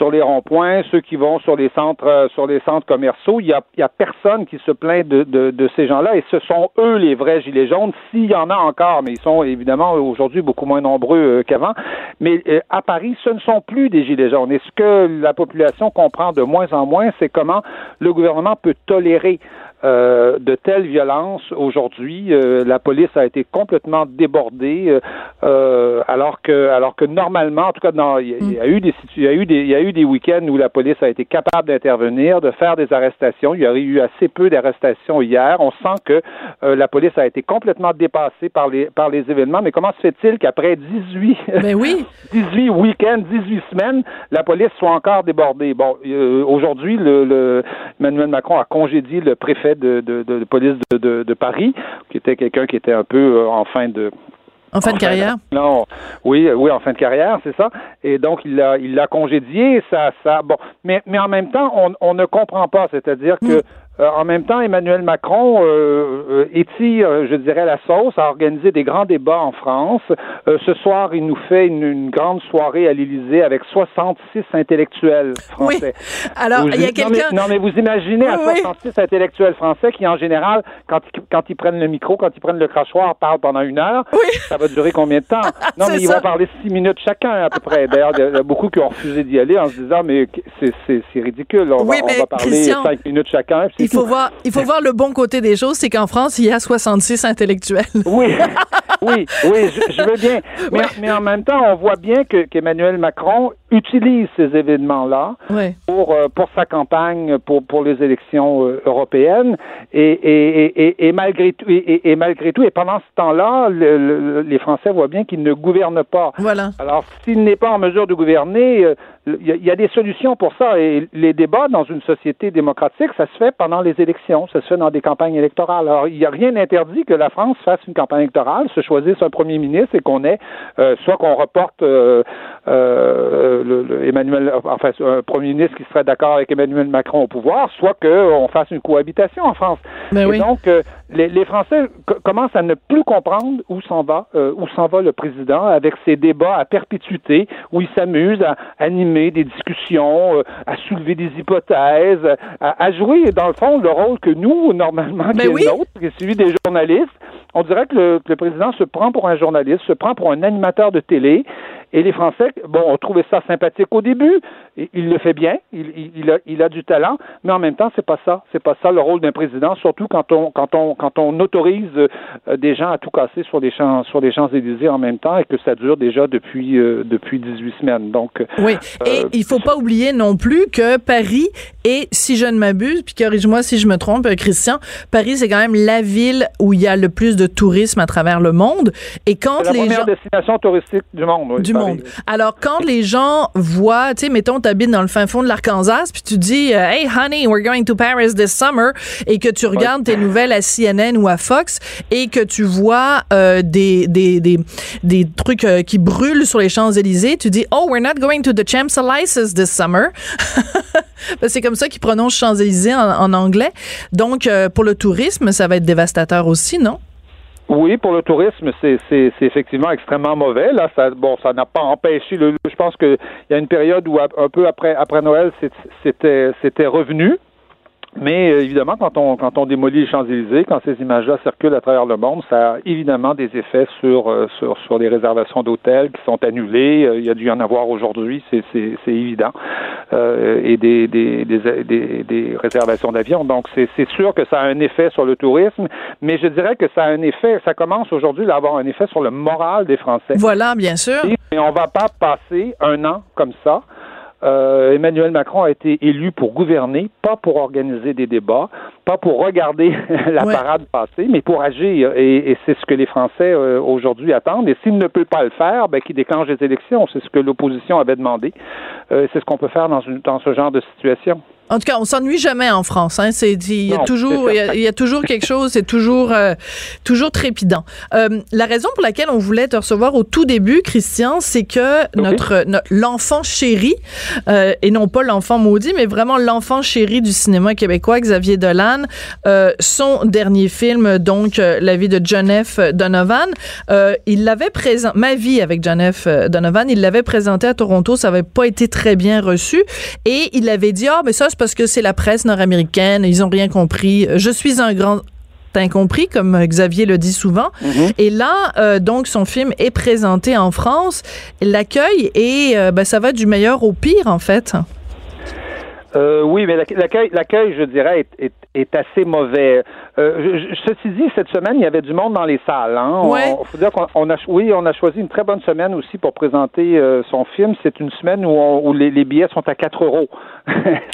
sur les ronds-points, ceux qui vont sur les centres euh, sur les centres commerciaux, il y a, personne qui se plaint de, de, de ces gens-là et ce sont eux les vrais gilets jaunes s'il y en a encore, mais ils sont évidemment aujourd'hui beaucoup moins nombreux euh, qu'avant. Mais euh, à Paris, ce ne sont plus des gilets jaunes. Et ce que la population comprend de moins en moins, c'est comment le gouvernement peut tolérer euh, de telles violences aujourd'hui. Euh, la police a été complètement débordée, euh, alors que alors que normalement, en tout cas, dans, il, y a, il y a eu des il y a eu des il y a eu des week-ends où la police a été capable d'intervenir, de faire des arrestations. Il y aurait eu assez peu d'arrestations hier. On sent que euh, la police a été complètement dépassée par les par les événements. Mais comment se fait-il qu'après 18 Ben oui. 18 week-ends, 18 semaines, la police soit encore débordée? Bon, euh, aujourd'hui, le, le- Emmanuel Macron a congédié le préfet de, de, de- de police de, Paris, qui était quelqu'un qui était un peu euh, en fin de En fin de carrière? non, oui, oui, en fin de carrière, c'est ça. Et donc il l'a, il l'a congédié. Ça, ça, bon, mais, mais en même temps, on, on ne comprend pas. C'est-à-dire que euh, en même temps, Emmanuel Macron euh, euh, étire, euh, je dirais, la sauce, a organisé des grands débats en France. Euh, ce soir, il nous fait une, une grande soirée à l'Élysée avec 66 intellectuels Oui. français. Alors, Vous- il y a quelqu'un. non, mais vous imaginez à Oui. 66 intellectuels français qui, en général, quand, ils- quand ils prennent le micro, quand ils prennent le crachoir, parlent pendant une heure. Oui. Ça va durer combien de temps? Non, mais ils ça. vont parler six minutes chacun, à peu près. D'ailleurs, il y a beaucoup qui ont refusé d'y aller en se disant, mais c'est, ridicule. On, Oui, va, on va parler Christian, cinq minutes chacun. Il faut tout. voir, il faut voir le bon côté des choses, c'est qu'en France, il y a 66 intellectuels. Oui, oui, oui, je, je veux bien. Mais, mais en même temps, on voit bien que, qu'Emmanuel Macron utilise ces événements-là Ouais. pour euh, pour sa campagne pour pour les élections euh, européennes et et, et, malgré tout et, malgré tout et pendant ce temps-là le- le- les Français voient bien qu'ils ne gouvernent pas Voilà. alors s'il n'est pas en mesure de gouverner euh, il y, a- il y a des solutions pour ça et les débats dans une société démocratique ça se fait pendant les élections ça se fait dans des campagnes électorales alors il n'y a rien d'interdit que la France fasse une campagne électorale se choisisse un premier ministre et qu'on ait euh, soit qu'on reporte euh, euh, le, le Emmanuel, enfin, un premier ministre qui serait d'accord avec Emmanuel Macron au pouvoir, soit qu'on fasse une cohabitation en France. Ben et oui. donc, les, les Français co- commencent à ne plus comprendre où s'en va, où s'en va le président avec ses débats à perpétuité, où il s'amuse à animer des discussions, euh, à soulever des hypothèses, à, à jouer, dans le fond, le rôle que nous, normalement, Ben qui est oui. le nôtre, qui est celui des journalistes. On dirait que le, que le président se prend pour un journaliste, se prend pour un animateur de télé. Et les Français, bon, ont trouvé ça sympathique au début. Il, le fait bien. Il, a, il a du talent. Mais en même temps, c'est pas ça. C'est pas ça le rôle d'un président, surtout quand on, quand on, quand on autorise euh, des gens à tout casser sur les champs, sur les Champs-Élysées en même temps et que ça dure déjà depuis, euh, depuis 18 semaines. Donc, Oui. Et Euh, il faut pas oublier non plus que Paris est, si je ne m'abuse, puis corrige-moi si je me trompe, euh, Christian, Paris, c'est quand même la ville où il y a le plus de tourisme à travers le monde. Et quand la les première gens. destination touristique du monde. oui, du. Monde. Alors, quand les gens voient, tu sais, mettons, t'habites dans le fin fond de l'Arkansas, puis tu dis, euh, Hey, honey, we're going to Paris this summer, et que tu regardes tes nouvelles à CNN ou à Fox, et que tu vois euh, des, des, des, des trucs euh, qui brûlent sur les Champs-Élysées, tu dis, Oh, we're not going to the Champs-Élysées this summer. C'est comme ça qu'ils prononcent Champs-Élysées en, en anglais. Donc, euh, pour le tourisme, ça va être dévastateur aussi, non? Oui, pour le tourisme, c'est, effectivement extrêmement mauvais. Là, ça, bon, ça n'a pas empêché le. Je pense qu'il y a une période où un peu après après Noël, c'était revenu. Mais euh, évidemment, quand on quand on démolit les Champs-Élysées, quand ces images-là circulent à travers le monde, ça a évidemment des effets sur euh, sur sur les réservations d'hôtels qui sont annulées. Euh, il y a dû y en avoir aujourd'hui, c'est évident, et des des des des, des réservations d'avions. Donc c'est sûr que ça a un effet sur le tourisme, mais je dirais que ça a un effet. Ça commence aujourd'hui à avoir un effet sur le moral des Français. Voilà, bien sûr. Et on va pas passer un an comme ça euh, Emmanuel Macron a été élu pour gouverner, pas pour organiser des débats, pas pour regarder la parade passer, mais pour agir. Et, c'est ce que les Français euh, aujourd'hui attendent. Et s'il ne peut pas le faire, ben, qu'il déclenche des élections. C'est ce que l'opposition avait demandé. Euh, c'est ce qu'on peut faire dans, une, dans ce genre de situation. En tout cas, on s'ennuie jamais en France. Hein. C'est il y a toujours il y a, toujours quelque chose. C'est toujours euh, toujours trépidant. Euh, la raison pour laquelle on voulait te recevoir au tout début, Christian, c'est que notre, l'enfant chéri euh, et non pas l'enfant maudit, mais vraiment l'enfant chéri du cinéma québécois, Xavier Dolan, euh, son dernier film, donc La vie de John F. Donovan, il l'avait présent, Ma vie avec John F. Donovan, il l'avait présenté à Toronto, ça avait pas été très bien reçu et il avait dit ah mais ça parce que c'est la presse nord-américaine, ils ont rien compris. Je suis un grand incompris, comme Xavier le dit souvent. Mm-hmm. Et là, euh, donc, son film est présenté en France. L'accueil, et euh, ben, ça va du meilleur au pire, en fait. Euh, oui, mais l'accueil, je dirais, est, est, assez mauvais. Euh, je, ceci dit, cette semaine, il y avait du monde dans les salles. Hein. Ouais. On, faut dire qu'on a, oui, on a choisi une très bonne semaine aussi pour présenter euh, son film. C'est une semaine où, où les, les, billets sont à 4 euros.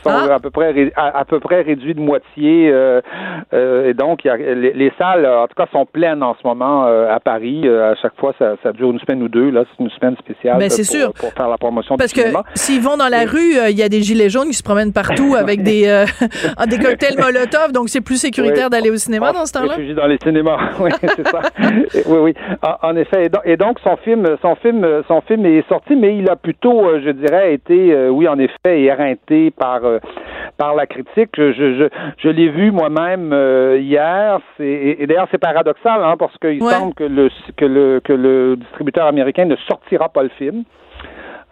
sont ah. à peu près à, peu près réduits de moitié. Euh, et donc, il y a, les, les, salles, en tout cas, sont pleines en ce moment à Paris. à chaque fois, ça, ça, dure une semaine ou deux. Là, c'est une semaine spéciale. Ben, pour, sûr. pour faire la promotion Parce du cinéma. Parce que s'ils vont dans la rue, il y a des gilets jaunes qui se promènent partout avec des, des cocktails Molotov, donc c'est plus sécuritaire d'aller au cinéma dans ce temps-là? dans les cinémas, oui, c'est ça. oui, oui. En, effet. Et donc, son film, son film, son film est sorti, mais il a plutôt, euh, je dirais, été, euh, oui, en effet, éreinté par par la critique. Je, je, je, l'ai vu moi-même hier. Et, et d'ailleurs, c'est paradoxal, hein, parce qu'il semble que le que le que le distributeur américain ne sortira pas le film.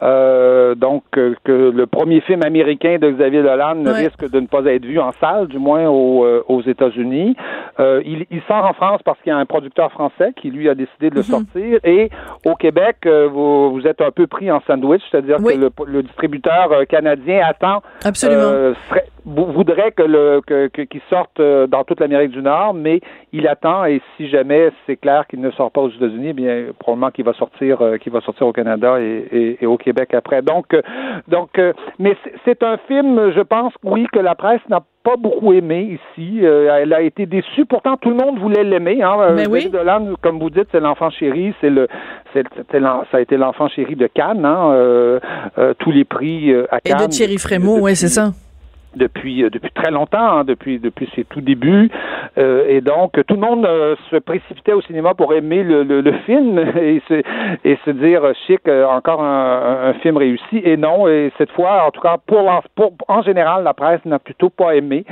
Euh, donc, euh, que le premier film américain de Xavier Dolan risque de ne pas être vu en salle, du moins euh, aux États-Unis. Il, il, sort en France parce qu'il y a un producteur français qui, lui, a décidé de le mhm. sortir. Et au Québec, vous, vous, êtes un peu pris en sandwich, c'est-à-dire que le, le, distributeur canadien attend Absolument. Serait, voudrait que le que, qu'il sorte dans toute l'Amérique du Nord, mais il attend et si jamais c'est clair qu'il ne sort pas aux États-Unis, eh bien probablement qu'il va sortir qu'il va sortir au Canada et, et, au Québec après. Donc euh, donc mais c'est un film, je pense, oui, que la presse n'a pas beaucoup aimé ici. elle a été déçue. Pourtant, tout le monde voulait l'aimer. Hein. Mais oui. comme vous dites, c'est l'enfant chéri. C'est le, c'est, ça a été l'enfant chéri de Cannes. Hein. tous les prix à Cannes. Et de Thierry Frémaux, oui, c'est ça depuis euh, depuis très longtemps, hein, depuis depuis ses tout débuts, euh, et donc tout le monde euh, se précipitait au cinéma pour aimer le, le, le film et se et se dire chic encore un, un, film réussi et non et cette fois en tout cas pour, pour en général la presse n'a plutôt pas aimé.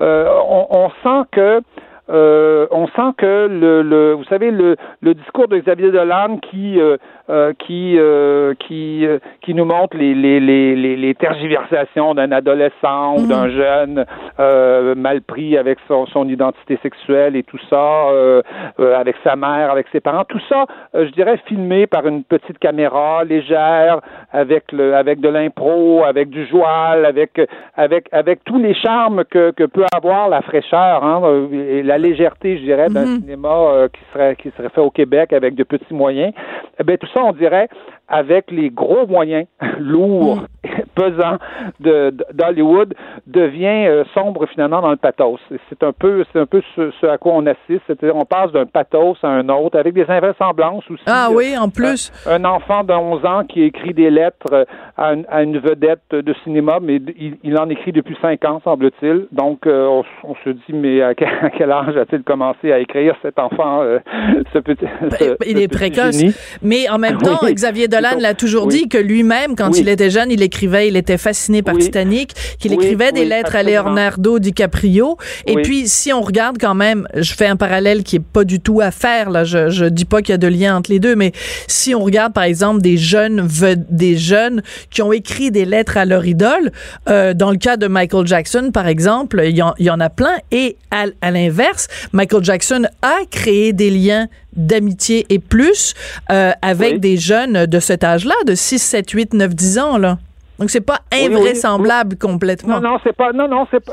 On, on, sent que euh, on sent que le, le, vous savez le, le discours de Xavier Dolan qui euh, euh qui euh, qui qui nous montre les les les, les, tergiversations d'un adolescent ou d'un mhm. jeune mal pris avec son, son identité sexuelle et tout ça avec sa mère avec ses parents tout ça je dirais filmé par une petite caméra légère avec le avec de l'impro avec du joual avec avec avec tous les charmes que que peut avoir la fraîcheur hein, et la légèreté, je dirais, d'un mhm. cinéma euh, qui serait qui serait fait au Québec avec de petits moyens. Eh bien, tout ça, on dirait, avec les gros moyens lourds, mm. pesants de, d'Hollywood, devient euh, sombre finalement dans le pathos. C'est un peu, c'est un peu ce, à quoi on assiste. C'est-à-dire, on passe d'un pathos à un autre, avec des invraisemblances aussi. Ah oui, en plus. Un, enfant de 11 ans qui écrit des lettres à, une, vedette de cinéma, mais il, en écrit depuis 5 ans, semble-t-il. Donc, euh, on, se dit, mais à quel, âge a-t-il commencé à écrire cet enfant, euh, ce petit. Ben, il est précoce. Mais en même temps, Xavier Dolan l'a toujours dit que lui-même, quand il était jeune, il écrivait il était fasciné par Oui. Titanic, qu'il Oui, écrivait des oui, lettres à. Leonardo DiCaprio. Et puis, si on regarde quand même, je fais un parallèle qui est pas du tout à faire, là, je, je dis pas qu'il y a de lien entre les deux, mais si on regarde, par exemple, des jeunes, des jeunes qui ont écrit des lettres à leur idole, euh, dans le cas de Michael Jackson, par exemple, il y, en- il y en a plein. Et à, à l'inverse, Michael Jackson a créé des liens d'amitié et plus euh, avec Oui. des jeunes de cet âge-là, de 6, 7, 8, 9, 10 ans, là. Donc, c'est pas Oui, oui, invraisemblable complètement. Non, non, c'est pas, non, non, c'est pas,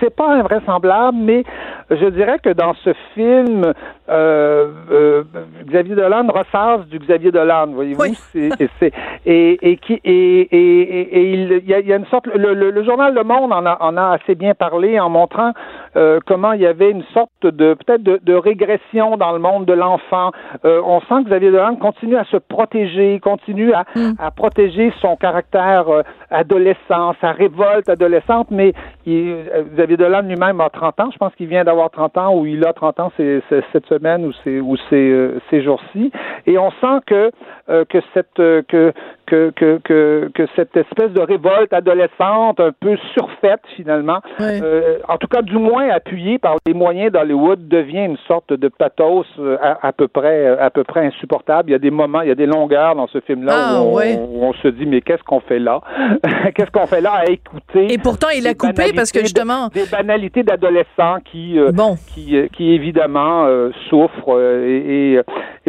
c'est, pas invraisemblable, mais je dirais que dans ce film, euh, euh, Xavier Dolan ressasse du Xavier Dolan, voyez-vous, et, et, et qui, et, et, il, y a, il y a une sorte, le, le, le journal Le Monde en a, en a assez bien parlé en montrant euh, comment il y avait une sorte de, peut-être de, de régression dans le monde de l'enfant. On sent que Xavier Dolan continue à se protéger, continue à, à protéger son caractère euh, adolescent, sa révolte adolescente, mais il, euh, Xavier Dolan lui-même a 30 ans, je pense qu'il vient d'avoir 30 ans ou il a 30 ans cette semaine ou ou ces, euh, ces jours-ci. Et on sent que que cette que, que que que que cette espèce de révolte adolescente un peu surfaite finalement euh, en tout cas du moins appuyée par les moyens d'Hollywood devient une sorte de pathos euh, à, à peu près à peu près insupportable. Il y a des moments il y a des longueurs dans ce film là Ah, où, on, ouais. où on se dit mais qu'est-ce qu'on fait là? Qu'est-ce qu'on fait là à écouter Et pourtant, il a coupé parce que de- justement, des banalités d'adolescents qui euh, bon, qui, euh, qui évidemment euh, souffrent et, et,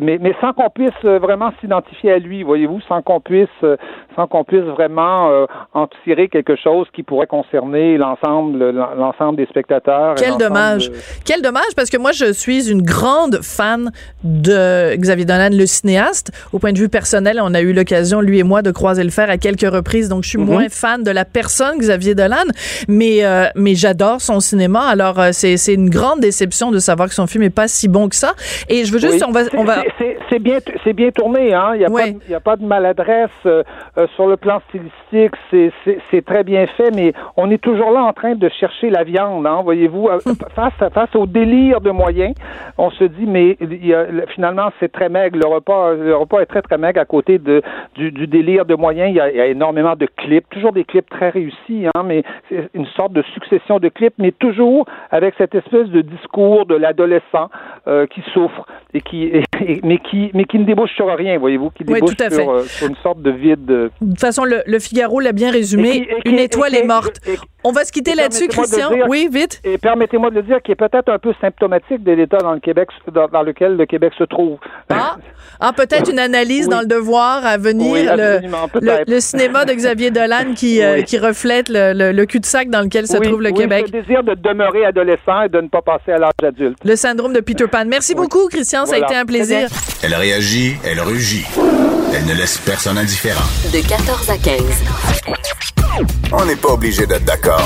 mais, mais sans qu'on puisse vraiment s'identifier à lui, voyez-vous, sans qu'on puisse euh, sans qu'on puisse vraiment euh, en tirer quelque chose qui pourrait concerner l'ensemble l'ensemble des spectateurs. Quel dommage. de- Quel dommage parce que moi je suis une grande fan de Xavier Dolan le cinéaste au point de vue personnel on a eu l'occasion lui et moi de croiser le fer à quelques reprises donc je suis Mhm. moins fan de la personne Xavier Dolan mais euh, mais j'adore son cinéma alors euh, c'est c'est une grande déception de savoir que son film est pas si bon que ça et je veux juste Oui. on va on va C'est- bien, c'est bien tourné, hein. Il n'y a, Ouais. pas de- il y a pas de maladresse euh, sur le plan stylistique. C'est- très bien fait, mais on est toujours là en train de chercher la viande, hein. Voyez-vous, Euh, face à- face au délire de moyens, on se dit, mais il y a- le- finalement, c'est très maigre. Le repas, le repas est très très maigre à côté de du, du délire de moyens. Il y, a, il y a énormément de clips, toujours des clips très réussis, hein. Mais c'est une sorte de succession de clips, mais toujours avec cette espèce de discours de l'adolescent euh, qui souffre et qui, et- et- mais qui, mais qui ne débouche sur rien, voyez-vous, qui débouche euh, sur une sorte de vide. De toute façon le, le Figaro l'a bien résumé Et qui- et qui- une étoile et est morte et- on va se quitter là-dessus Christian dire- oui vite Et permettez-moi de le dire, qui est peut-être un peu symptomatique de l'état dans le Québec, dans, dans lequel le Québec se trouve. Ah, ah peut-être une analyse Oui. dans le devoir à venir, Oui, le, le, le cinéma de Xavier Dolan qui, euh, qui reflète le, le- le cul-de-sac dans lequel se Oui, trouve le oui, Québec. Ce désir de demeurer adolescent et de ne pas passer à l'âge adulte. Le syndrome de Peter Pan. Merci beaucoup, Christian. Ça a été un plaisir. Elle réagit, elle rugit. Elle ne laisse personne indifférent. De 14 à 15. On n'est pas obligé d'être d'accord.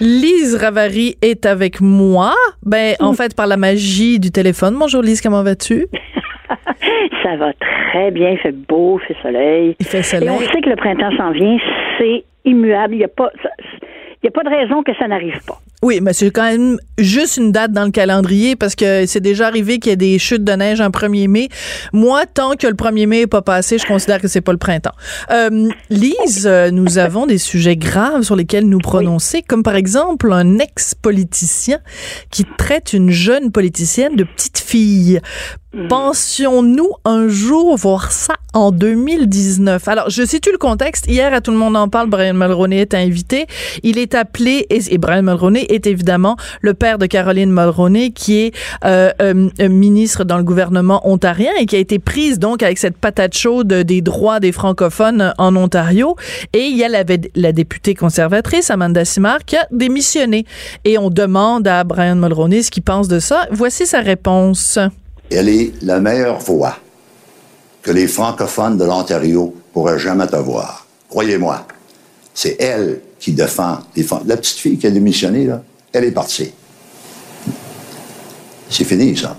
Lise Ravary est avec moi. Ben, en fait, par la magie du téléphone. Bonjour, Lise. Comment vas-tu? Ça va très bien, il fait beau, il fait soleil. Il fait Et on soleil. sait que le printemps s'en vient, c'est immuable. Il n'y a pas. Il y a pas de raison que ça n'arrive pas. Oui, mais c'est quand même juste une date dans le calendrier parce que c'est déjà arrivé qu'il y ait des chutes de neige en 1er mai. Moi, tant que le 1er mai n'est pas passé, je considère que c'est pas le printemps. Euh, Lise, euh, nous avons des sujets graves sur lesquels nous prononcer, comme par exemple un ex-politicien qui traite une jeune politicienne de petite fille. Pensions-nous un jour voir ça en 2019? Alors, je situe le contexte. Hier, à Tout le monde en parle, Brian Mulroney est invité. Il est appelé, et, et Brian Mulroney est évidemment le père de Caroline Mulroney, qui est euh, euh, euh, ministre dans le gouvernement ontarien et qui a été prise donc avec cette patate chaude des droits des francophones en Ontario. Et il y a la, la députée conservatrice, Amanda Simard, qui a démissionné. Et on demande à Brian Mulroney ce qu'il pense de ça. Voici sa réponse. Elle est la meilleure voix que les francophones de l'Ontario pourraient jamais avoir. Croyez-moi, c'est elle qui défend les La petite fille qui a démissionné, là, elle est partie. C'est fini, ça.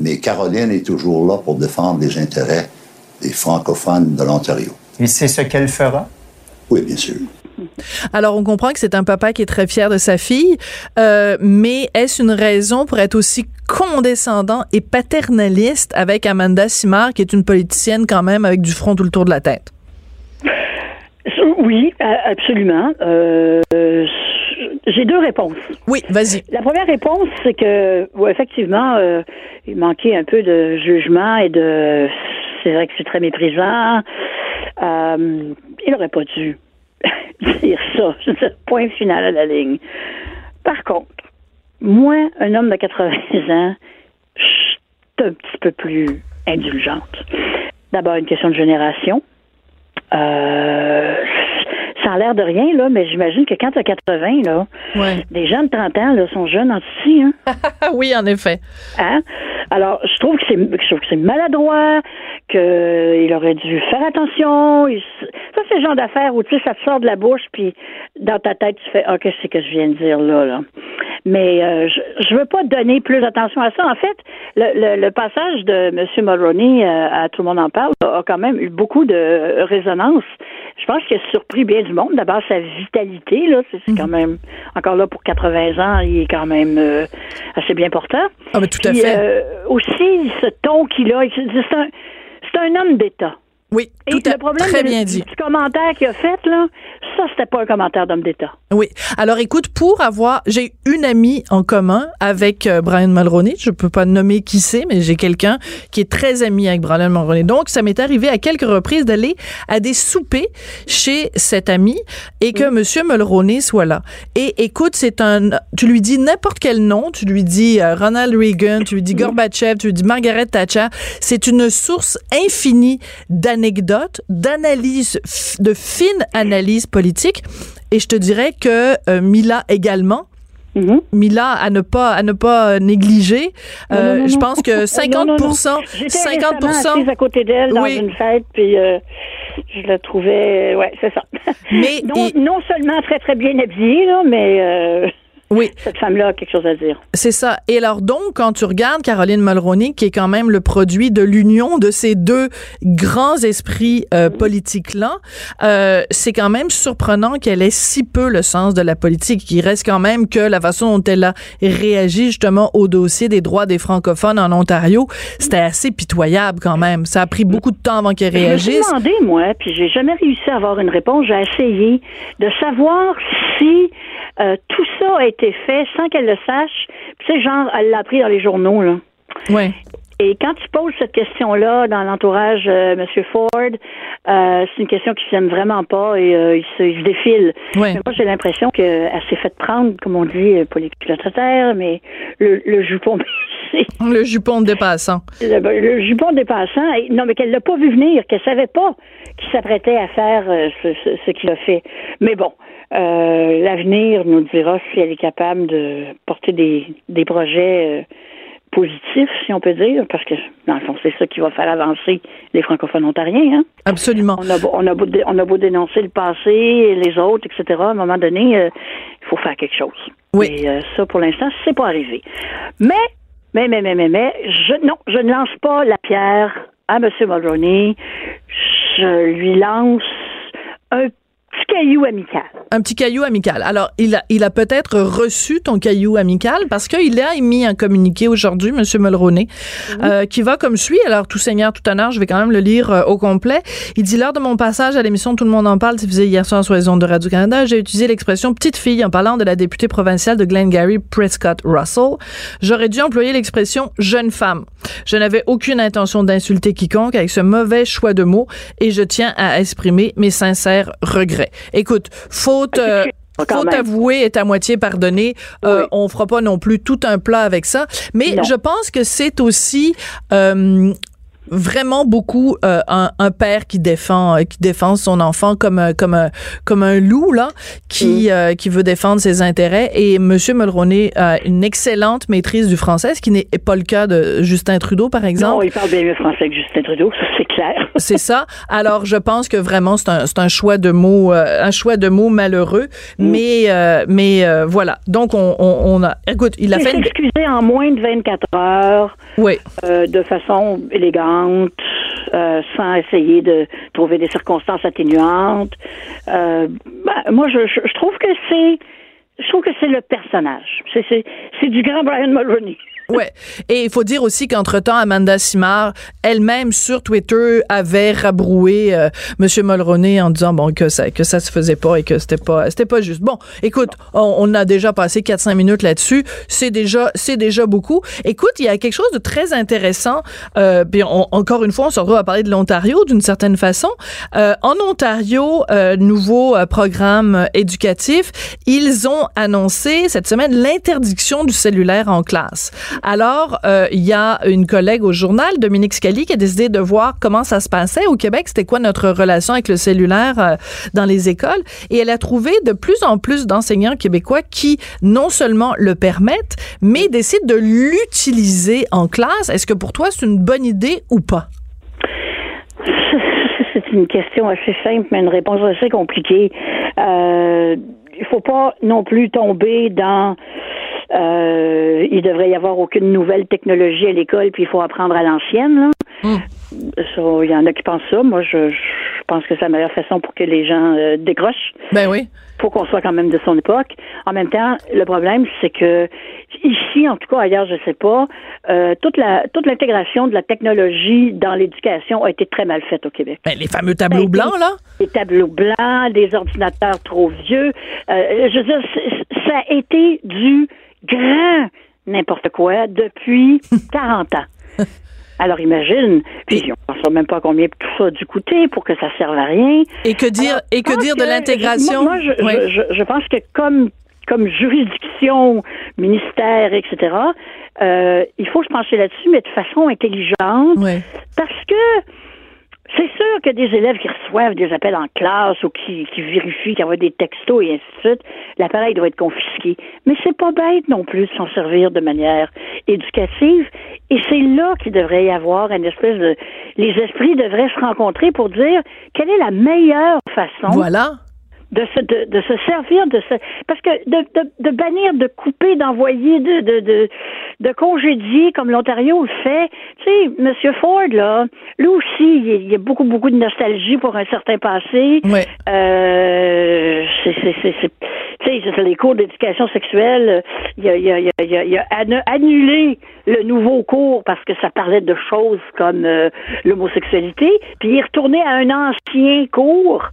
Mais Caroline est toujours là pour défendre les intérêts des francophones de l'Ontario. Et c'est ce qu'elle fera? Oui, bien sûr. Alors, on comprend que c'est un papa qui est très fier de sa fille, euh, mais est-ce une raison pour être aussi condescendant et paternaliste avec Amanda Simard, qui est une politicienne quand même avec du front tout le tour de la tête? Oui, absolument. Euh, J'ai deux réponses. Oui, vas-y. La première réponse, c'est que, ouais, effectivement, euh, il manquait un peu de jugement et de. C'est vrai que c'est très méprisant. Il n'aurait pas dû dire ça. Point final à la ligne. Par contre, moi, un homme de 80 ans, je suis un petit peu plus indulgente. D'abord, une question de génération. Euh, ça a l'air de rien, là, mais j'imagine que quand tu as 80, là, Ouais. des gens de 30 ans là, sont jeunes en dessous, hein? Oui, en effet. Hein? Alors, je trouve que c'est, je trouve que c'est maladroit, qu'il aurait dû faire attention. Il- ça, c'est le genre d'affaire où, tu sais, ça te sort de la bouche, puis dans ta tête, tu fais, ah, qu'est-ce que c'est que je viens de dire là, là? Mais euh, je, je veux pas donner plus d'attention à ça. En fait, le, le, le passage de M. Mulroney euh, à Tout le monde en parle a quand même eu beaucoup de résonance. Je pense qu'il a surpris bien du monde. D'abord, sa vitalité, là, c'est quand même, encore là, pour 80 ans, il est quand même euh, assez bien portant. Ah, mais tout à fait. euh, aussi, ce ton qu'il a, c'est un, c'est un homme d'État. Oui, Et tout à le problème très bien dit. petit commentaire qu'il a fait, là, ça, c'était pas un commentaire d'homme d'État. Oui. Alors écoute, pour avoir, j'ai une amie en commun avec euh, Brian Mulroney. Je peux pas nommer qui c'est, mais j'ai quelqu'un qui est très ami avec Brian Mulroney. Donc ça m'est arrivé à quelques reprises d'aller à des soupers chez cet ami et que Monsieur Mulroney soit là. Et écoute, c'est un, tu lui dis n'importe quel nom, tu lui dis euh, Ronald Reagan, tu lui dis Gorbatchev, tu lui dis Margaret Thatcher. C'est une source infinie d'anecdotes, d'analyses, de fines analyses politiques. Et je te dirais que euh, Mila également. Mhm. Mila à ne pas à ne pas euh, négliger. Non, Euh, non, non, je pense que Oh, 50 non, non, non. J'étais 50 récemment assise à côté d'elle dans Oui. une fête, puis euh, je la trouvais, ouais, c'est ça. Mais non, il- non seulement très très bien habillée, là, mais euh, Oui, cette femme-là a quelque chose à dire. c'est ça. Et alors donc, quand tu regardes Caroline Mulroney, qui est quand même le produit de l'union de ces deux grands esprits euh, politiques-là, euh, c'est quand même surprenant qu'elle ait si peu le sens de la politique. Il reste quand même que la façon dont elle a réagi justement au dossier des droits des francophones en Ontario, c'était assez pitoyable quand même. Ça a pris beaucoup de temps avant qu'elle réagisse. demandé, moi, puis j'ai jamais réussi à avoir une réponse. J'ai essayé de savoir si euh, tout ça a été fait sans qu'elle le sache. Puis, sais, genre, elle l'a appris dans les journaux, là. Ouais. Et quand tu poses cette question-là dans l'entourage euh, M. Ford, euh, c'est une question qui s'aime vraiment pas et euh, il, se, il se défile. Ouais. Mais moi, j'ai l'impression qu'elle s'est faite prendre, comme on dit, pas les culottes à terre, mais le, le jupon. Le jupon de dépassant. Le, le jupon dépassant. Non, mais qu'elle l'a pas vu venir, qu'elle savait pas qu'il s'apprêtait à faire euh, ce, ce- ce qu'il a fait. Mais bon, euh, l'avenir nous dira si elle est capable de porter des, des projets euh, positifs, si on peut dire, parce que, dans le fond, c'est ça qui va faire avancer les francophones ontariens. Hein? Absolument. On, a beau, on, a beau, dé- on a beau dénoncer le passé, les autres, etc. À un moment donné, euh, il faut faire quelque chose. Oui. Et ça, pour l'instant, c'est pas arrivé. Mais, mais, mais, mais, mais, mais, je, non, je ne lance pas la pierre à M. Mulroney. Je lui lance un petit caillou amical. Un petit caillou amical. Alors, il a, il a peut-être reçu ton caillou amical parce qu'il a émis un communiqué aujourd'hui, M. Mulroney, euh, qui va comme suit. Alors, tout seigneur, tout honneur, je vais quand même le lire euh, au complet. Il dit, lors de mon passage à l'émission Tout le monde en parle, diffusée hier soir sur les ondes de Radio-Canada, j'ai utilisé l'expression petite fille en parlant de la députée provinciale de Glengarry, Prescott Russell. J'aurais dû employer l'expression jeune femme. Je n'avais aucune intention d'insulter quiconque avec ce mauvais choix de mots et je tiens à exprimer mes sincères regrets. Écoute, faute, euh, Quand faute même. avouée est à moitié pardonnée. Euh, Oui. On fera pas non plus tout un plat avec ça, mais Non. je pense que c'est aussi euh, vraiment beaucoup euh, un, un père qui défend euh, qui défend son enfant comme un- comme un, comme un loup là Mm. qui euh, qui veut défendre ses intérêts et monsieur Mulroney a une excellente maîtrise du français ce qui n'est pas le cas de Justin Trudeau par Non, exemple il parle bien mieux français que Justin Trudeau, ça c'est clair. c'est ça. Alors, je pense que vraiment, c'est un, c'est un choix de mots, euh, un choix de mots malheureux. Mm. Mais, euh, mais euh, voilà. Donc, on, on, on a. Écoute, il a Il fait. s'est Une... en moins de 24 heures. Oui, euh, de façon élégante, euh, sans essayer de trouver des circonstances atténuantes. Euh, ben, moi, je, trouve que c'est, je trouve que c'est le personnage. C'est, c'est, c'est du grand Brian Mulroney. Ouais. Et il faut dire aussi qu'entre-temps, Amanda Simard, elle-même sur Twitter, avait rabroué euh, Monsieur Mulroney en disant bon que ça que ça se faisait pas et que c'était pas c'était pas juste. Bon, écoute, on, on a déjà passé 4-5 minutes là-dessus. C'est déjà c'est déjà beaucoup. Écoute, il y a quelque chose de très intéressant. Euh, puis on- encore une fois, on se retrouve à parler de l'Ontario d'une certaine façon. Euh, en Ontario, euh, nouveau euh, programme éducatif, ils ont annoncé cette semaine l'interdiction du cellulaire en classe. Alors, euh, il y a une collègue au journal, Dominique Scali, qui a décidé de voir comment ça se passait au Québec. C'était quoi notre relation avec le cellulaire euh, dans les écoles? Et elle a trouvé de plus en plus d'enseignants québécois qui non seulement le permettent, mais décident de l'utiliser en classe. Est-ce que pour toi, c'est une bonne idée ou pas? C'est une question assez simple, mais une réponse assez compliquée. Euh, il faut pas non plus tomber dans euh, il devrait y avoir aucune nouvelle technologie à l'école, puis il faut apprendre à l'ancienne. Là. Ça, Il y en a qui pensent ça. Moi, je, je pense que c'est la meilleure façon pour que les gens euh, décrochent. Ben oui. faut qu'on soit quand même de son époque. En même temps, le problème, c'est que ici, en tout cas ailleurs, je sais pas, euh, toute la toute l'intégration de la technologie dans l'éducation a été très mal faite au Québec. Ben, les fameux tableaux blancs, là. Des tableaux blancs, des ordinateurs trop vieux. Euh, je veux dire, ça a été du grand n'importe quoi depuis 40 ans. Alors imagine, puis on ne sait même pas combien tout ça a dû coûter pour que ça serve à rien. Et que dire, Alors, et que de l'intégration? Moi, moi, je, pense que comme comme juridiction, ministère, etc., euh, il faut se pencher là-dessus, mais de façon intelligente, parce que c'est sûr que des élèves qui reçoivent des appels en classe ou qui, qui vérifient, qui envoient des textos et ainsi de suite, l'appareil doit être confisqué. Mais c'est pas bête non plus de s'en servir de manière éducative. Et c'est là qu'il devrait y avoir une espèce de... Les esprits devraient se rencontrer pour dire quelle est la meilleure façon Voilà. De se, de, de se servir de ce parce que de, de, de bannir, de couper, d'envoyer, de, de, de, de congédier comme l'Ontario le fait. Tu sais, Monsieur Ford, là, lui aussi, il y a- beaucoup, beaucoup de nostalgie pour un certain passé. Ouais. Euh, c'est, c'est, c'est, c'est- tu sais, les cours d'éducation sexuelle. Il a, il a, il a, il a, il a annu- annulé le nouveau cours parce que ça parlait de choses comme euh, l'homosexualité. Puis il est retourné à un ancien cours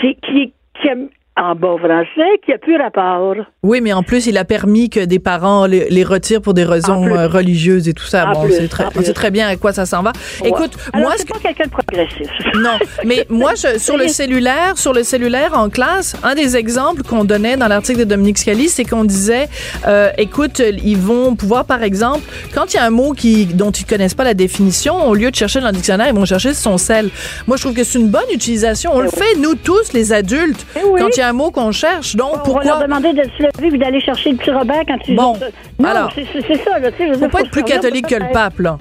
qui, qui, qui a, en bon français, qui a plus rapport. Oui, mais en plus, il a permis que des parents les, les retirent pour des raisons euh, religieuses et tout ça. En bon, plus, très, on sait plus. très bien à quoi ça s'en va. Écoute, Alors, moi, c'est ce pas quelqu'un de progressif. Non, mais moi, je, sur le cellulaire, sur le cellulaire en classe, un des exemples qu'on donnait dans l'article de Dominique Scali, c'est qu'on disait, euh, écoute, ils vont pouvoir, par exemple, quand il y a un mot qui, dont ils connaissent pas la définition, au lieu de chercher dans le dictionnaire, ils vont chercher son sel. Moi, je trouve que c'est une bonne utilisation. On le fait, nous tous, les adultes, Eh oui. quand il y a un mot qu'on cherche. Donc, On va pourquoi... leur demander de se lever et d'aller chercher le petit Robert quand tu Bon, Non, alors, c'est c'est- c'est ça, là, tu sais. je Faut pas faut être plus catholique que le pape, là.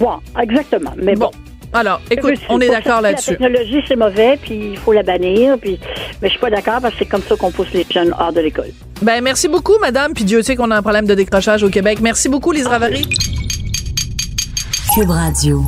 Ouais, exactement. Mais bon. Bon. Alors, écoute, on est d'accord là-dessus. La technologie, c'est mauvais, puis il faut la bannir. Puis... Mais je suis pas d'accord parce que c'est comme ça qu'on pousse les jeunes hors de l'école. Ben, merci beaucoup, madame. Puis Dieu sait qu'on a un problème de décrochage au Québec. Merci beaucoup, Lise Ravary. Cube Radio.